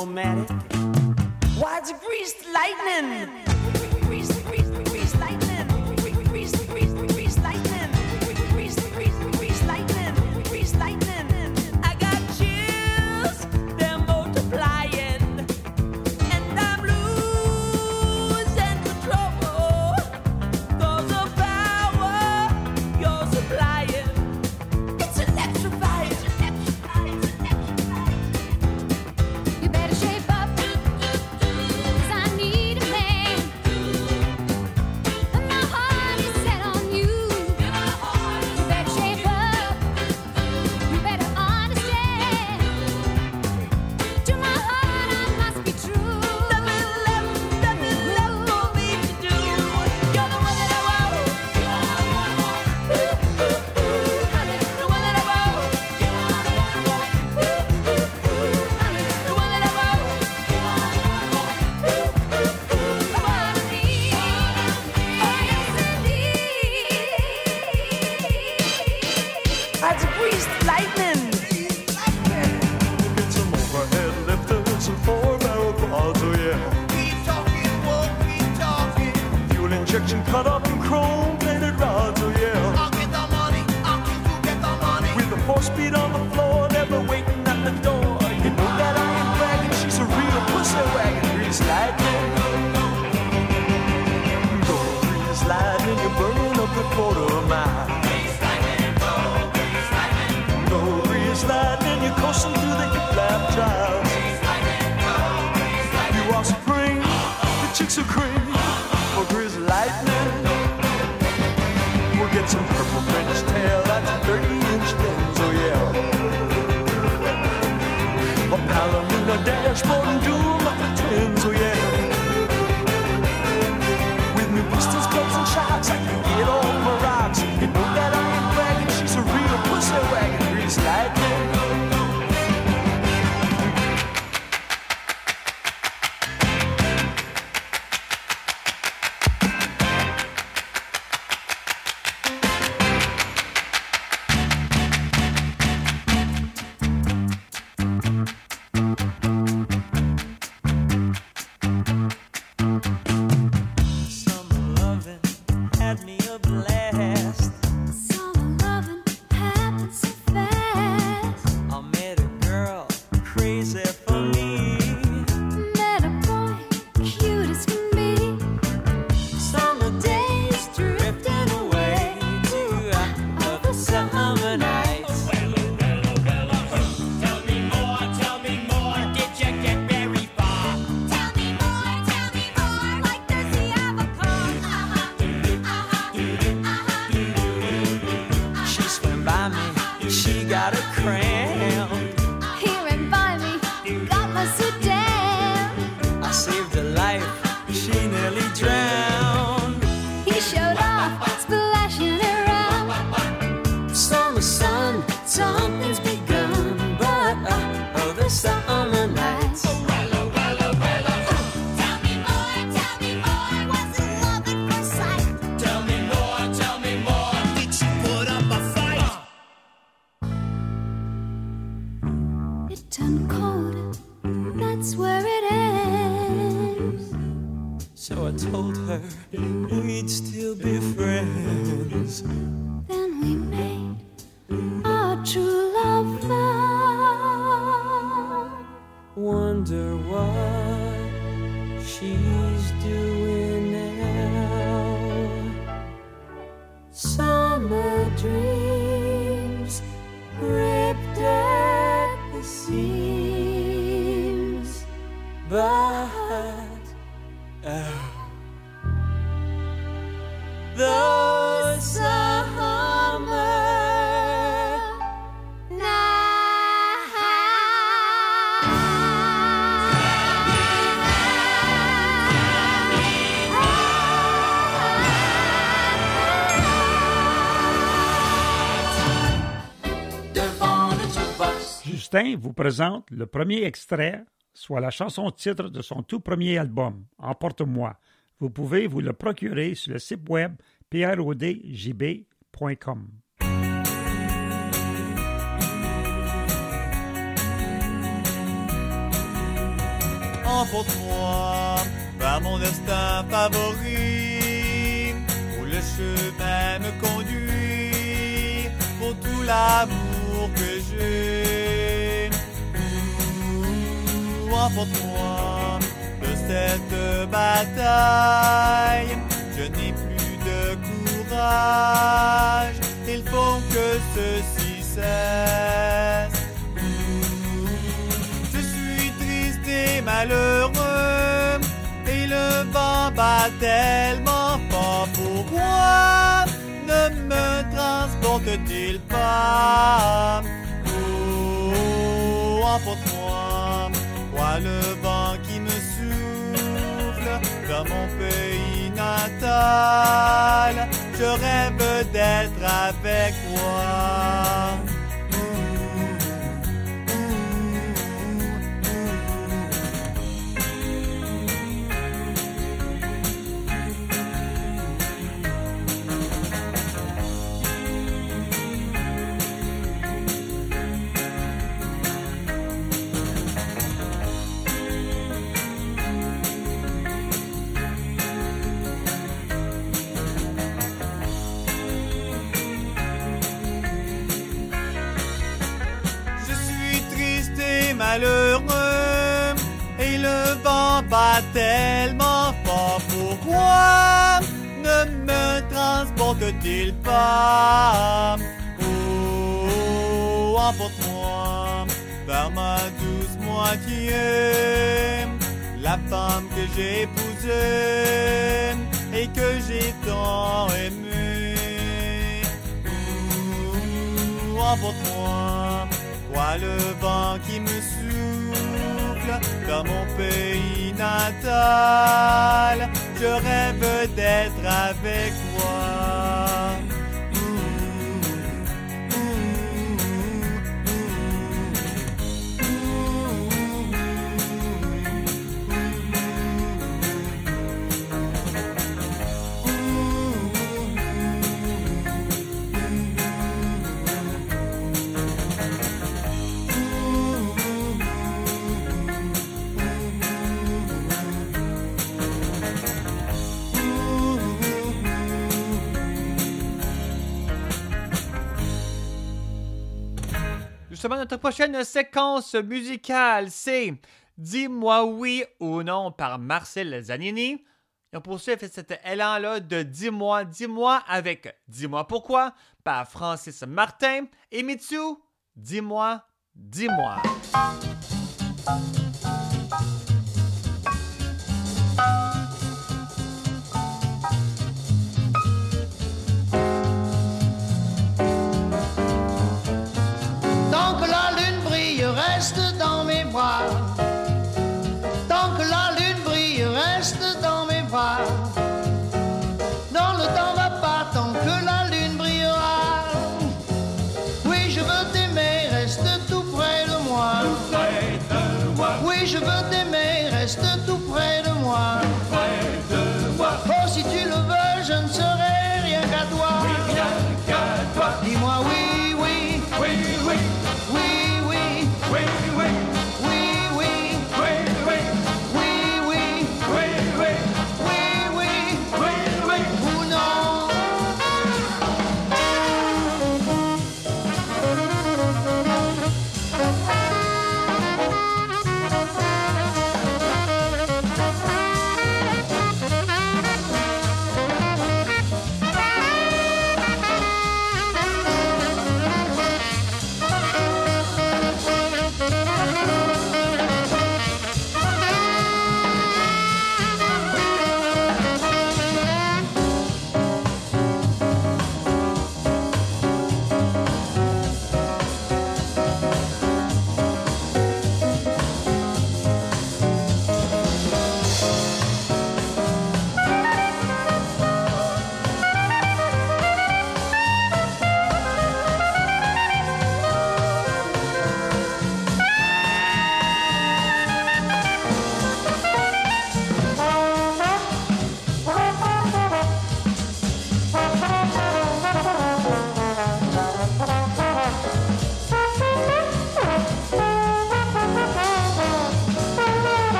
Romantic. Vous présente le premier extrait, soit la chanson titre de son tout premier album, Emporte-moi. Vous pouvez vous le procurer sur le site web prodjb.com. Emporte-moi vers mon destin favori, où le chemin me conduit pour tout l'amour que j'ai. Emporte-moi de cette bataille, je n'ai plus de courage, il faut que ceci cesse. Je suis triste et malheureux Et le vent bat tellement fort Pourquoi ne me transporte-t-il pas? Oh, Le vent qui me souffle Dans mon pays natal. Je rêve d'être avec toi tellement fort. Pourquoi ne me transporte-t-il pas Oh, emporte-moi vers ma douce moitié La femme que j'ai épousée Et que j'ai tant aimée? Ouh, emporte-moi, toi le vent qui me dans mon pays natal. Je rêve d'être avec toi. Justement, notre prochaine séquence musicale, c'est Dis-moi oui ou non par Marcel Zanini. Et on poursuit cet élan-là de Dis-moi, dis-moi avec Dis-moi pourquoi par Francis Martin et Mitsu. Dis-moi, dis-moi.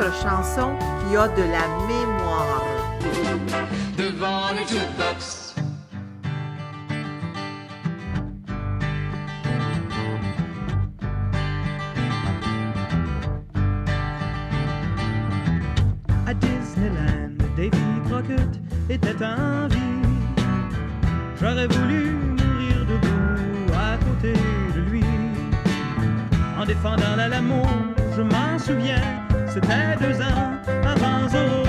autre chanson qui a de la près de 1 à 20 euros.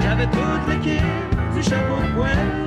J'avais toute l'équipe du chapeau de poêle.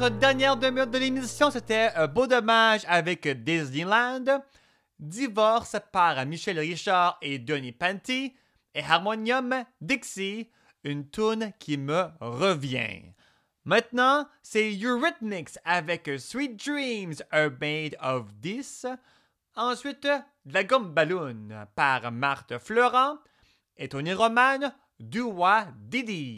Notre dernière demi-heure de l'émission, c'était un beau dommage avec Disneyland, Divorce par Michel Richard et Denis Panty, et Harmonium Dixie, une tune qui me revient. Maintenant, c'est Eurythmics avec Sweet Dreams Are Made of This. Ensuite, la gomme ballon par Marthe Fleurant et Tony Roman, Dua Didi.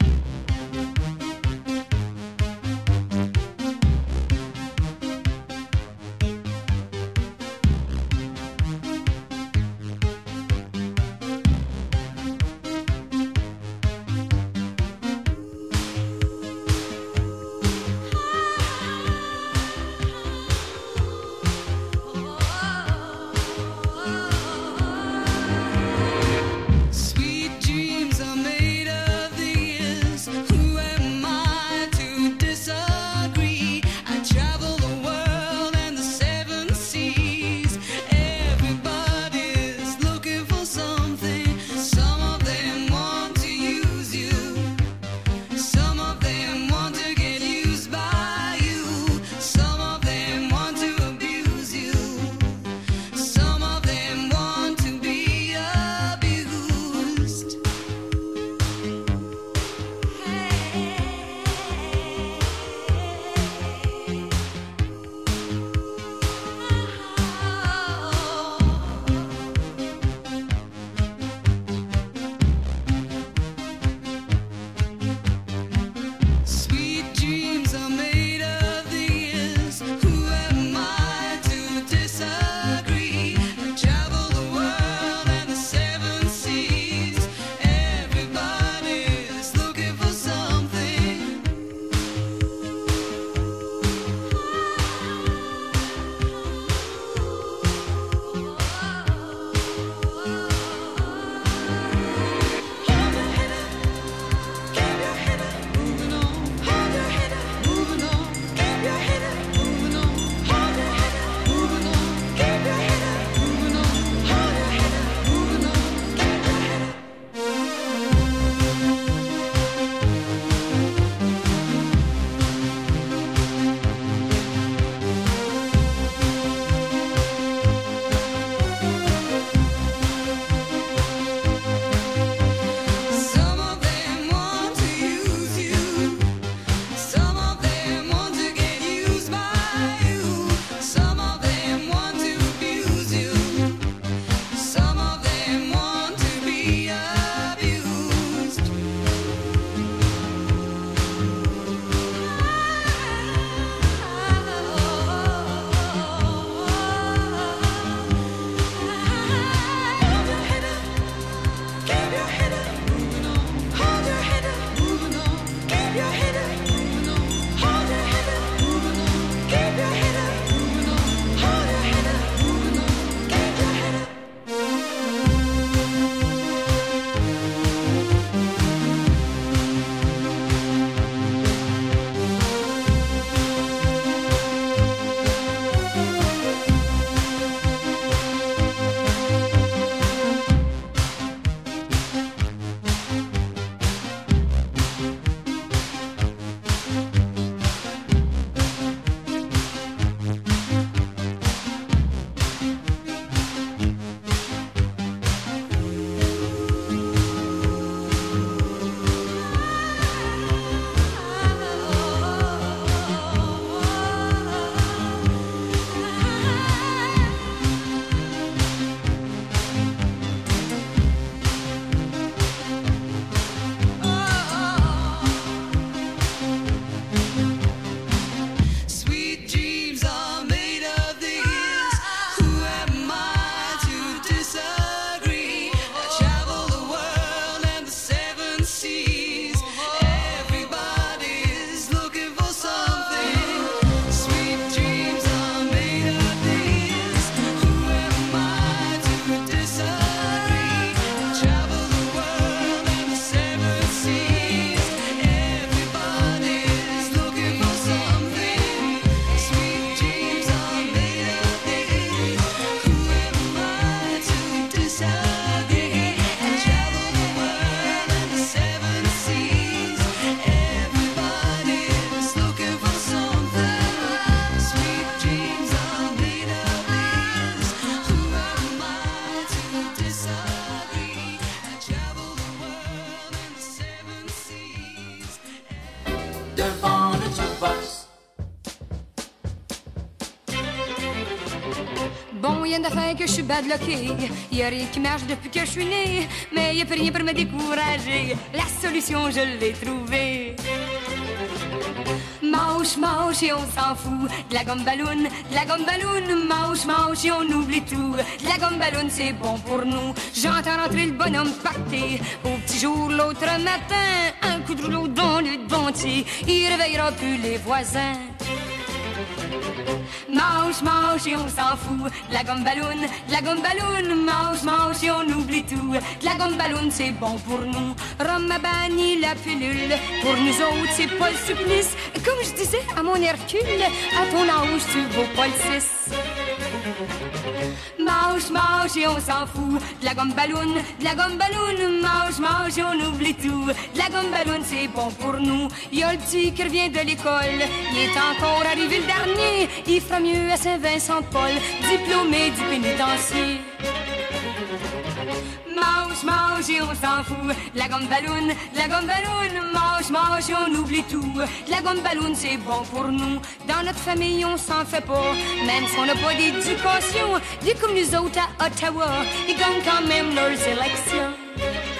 Suis badlocké. Y a rien qui marche depuis que je suis né, mais y a plus rien pour me décourager. La solution, je l'ai trouvée. Manche, manche et on s'en fout. De la gomme ballon, de la gomme ballon. Manche, manche et on oublie tout. De la gomme ballon, c'est bon pour nous. J'entends rentrer le bonhomme pacté. Au petit jour, l'autre matin, un coup de rouleau dans le dentier. Il réveillera plus les voisins. Mange, mange et on s'en fout. La gomme ballon, la gomme ballon. Mange, mange et on oublie tout. La gomme ballon, c'est bon pour nous. Rome a banni la pilule. Pour nous autres, c'est pas le supplice. Comme je disais à mon Hercule, à ton âge, tu vaux pas le 6. Mange, mange et on s'en fout. De la gomme ballon, de la gomme ballon. Mange, mange et on oublie tout. De la gomme ballon, c'est bon pour nous. Y le petit qui revient de l'école. Il est encore arrivé le dernier. Il fera mieux à Saint-Vincent-Paul, diplômé du pénitencier. Mange, et on s'en fout. La gomme ballon, la gomme ballon. Mange, mange et on oublie tout. La gomme ballon, c'est bon pour nous. Dans notre famille, on s'en fait pas. Même si on n'a pas d'éducation, des comme nous autres à Ottawa, ils gagnent quand même leurs élections.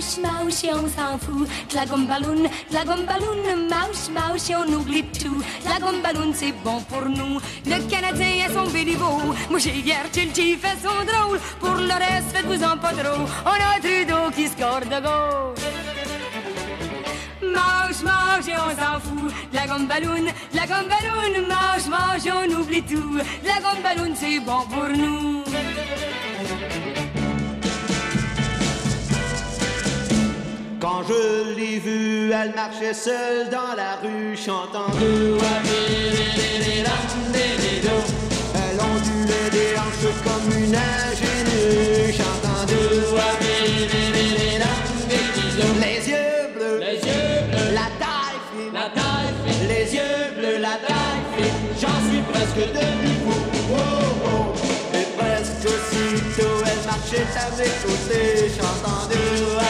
Mouche, mouche, et on s'en fout. De la gomme ballon. Mouche, mouche, et on oublie tout. Gomme ballon, c'est bon pour nous. Le Canadien a son béliveau. J'ai hier, Chilchi fait son drôle. Pour le reste, faites-vous en pas trop. On a Trudeau qui score de gauche. Mange, mange et on s'en fout. La gomme ballon, la gomme ballon. Mange, mange et on oublie tout. La gomme ballon, c'est bon pour nous. Quand je l'ai vue, elle marchait seule dans la rue, chantant do Elle ondulait des hanches comme une ingénue, chantant do Les yeux bleus, les yeux bleus, la taille fine, la taille fine, les yeux bleus, la taille fine. J'en suis presque devenu fou. Oh, oh. Et presque aussitôt, elle marchait à mes côtés, chantant do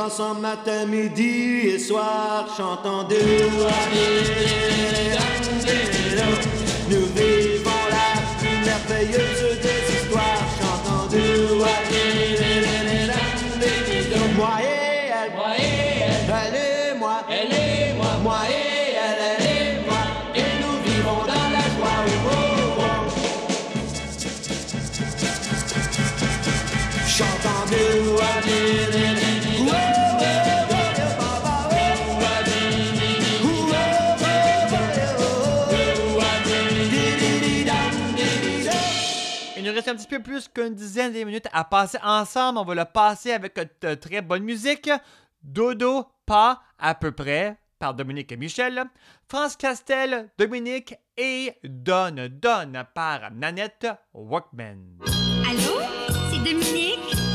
ensemble matin, midi et soir Chantant de Nous vivons la plus merveilleuse des un petit peu plus qu'une dizaine de minutes à passer ensemble. On va le passer avec de très bonne musique. Dodo, pas à peu près, par Dominique et Michel. France Castel, Dominique et Donne, Donne par Nanette Walkman. Allô? C'est Dominique?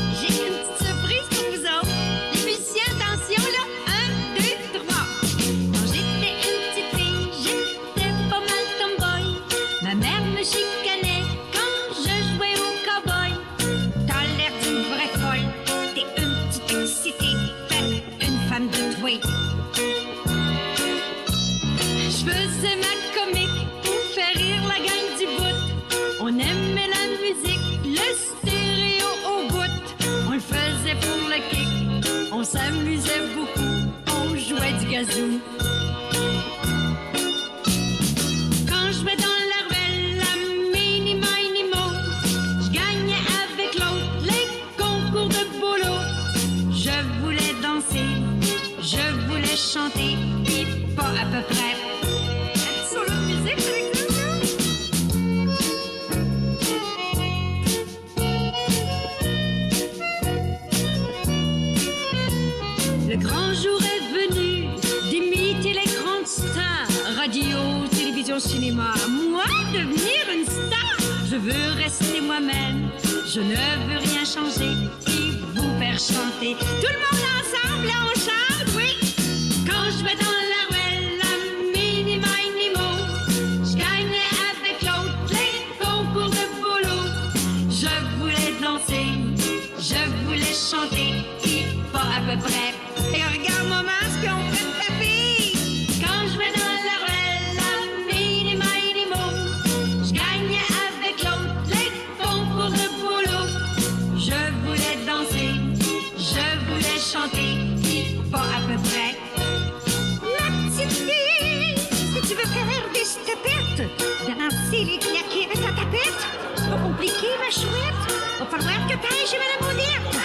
you Je veux rester moi-même, je ne veux rien changer et vous faire chanter. Tout le monde ensemble, on chante, oui. Quand je vais dans la ruelle, la mini mini mo, je gagnais avec l'autre les concours de polo. Je voulais danser, je voulais chanter, et pas à peu près. كيف شويت وفرغت كتعيشي من أبو ديك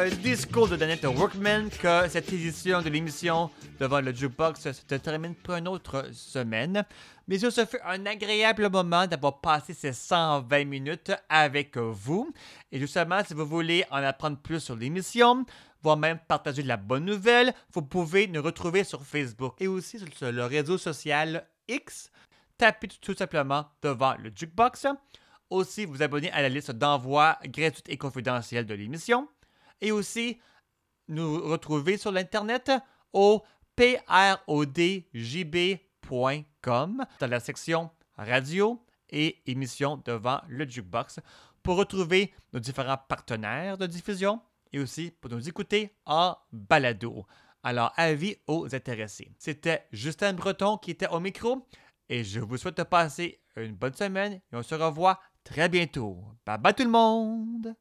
air euh, disco de Danette Workman que cette édition de l'émission devant le jukebox se termine pour une autre semaine. Mais ce fut un agréable moment d'avoir passé ces 120 minutes avec vous. Et justement, si vous voulez en apprendre plus sur l'émission, voire même partager de la bonne nouvelle, vous pouvez nous retrouver sur Facebook et aussi sur le réseau social X. Tapez tout simplement devant le jukebox. Aussi, vous abonner à la liste d'envoi gratuite et confidentielle de l'émission. Et aussi, nous retrouver sur l'Internet au prodjb.com dans la section radio et émissions devant le jukebox pour retrouver nos différents partenaires de diffusion et aussi pour nous écouter en balado. Alors, avis aux intéressés. C'était Justin Breton qui était au micro et je vous souhaite de passer une bonne semaine et on se revoit très bientôt. Bye bye tout le monde!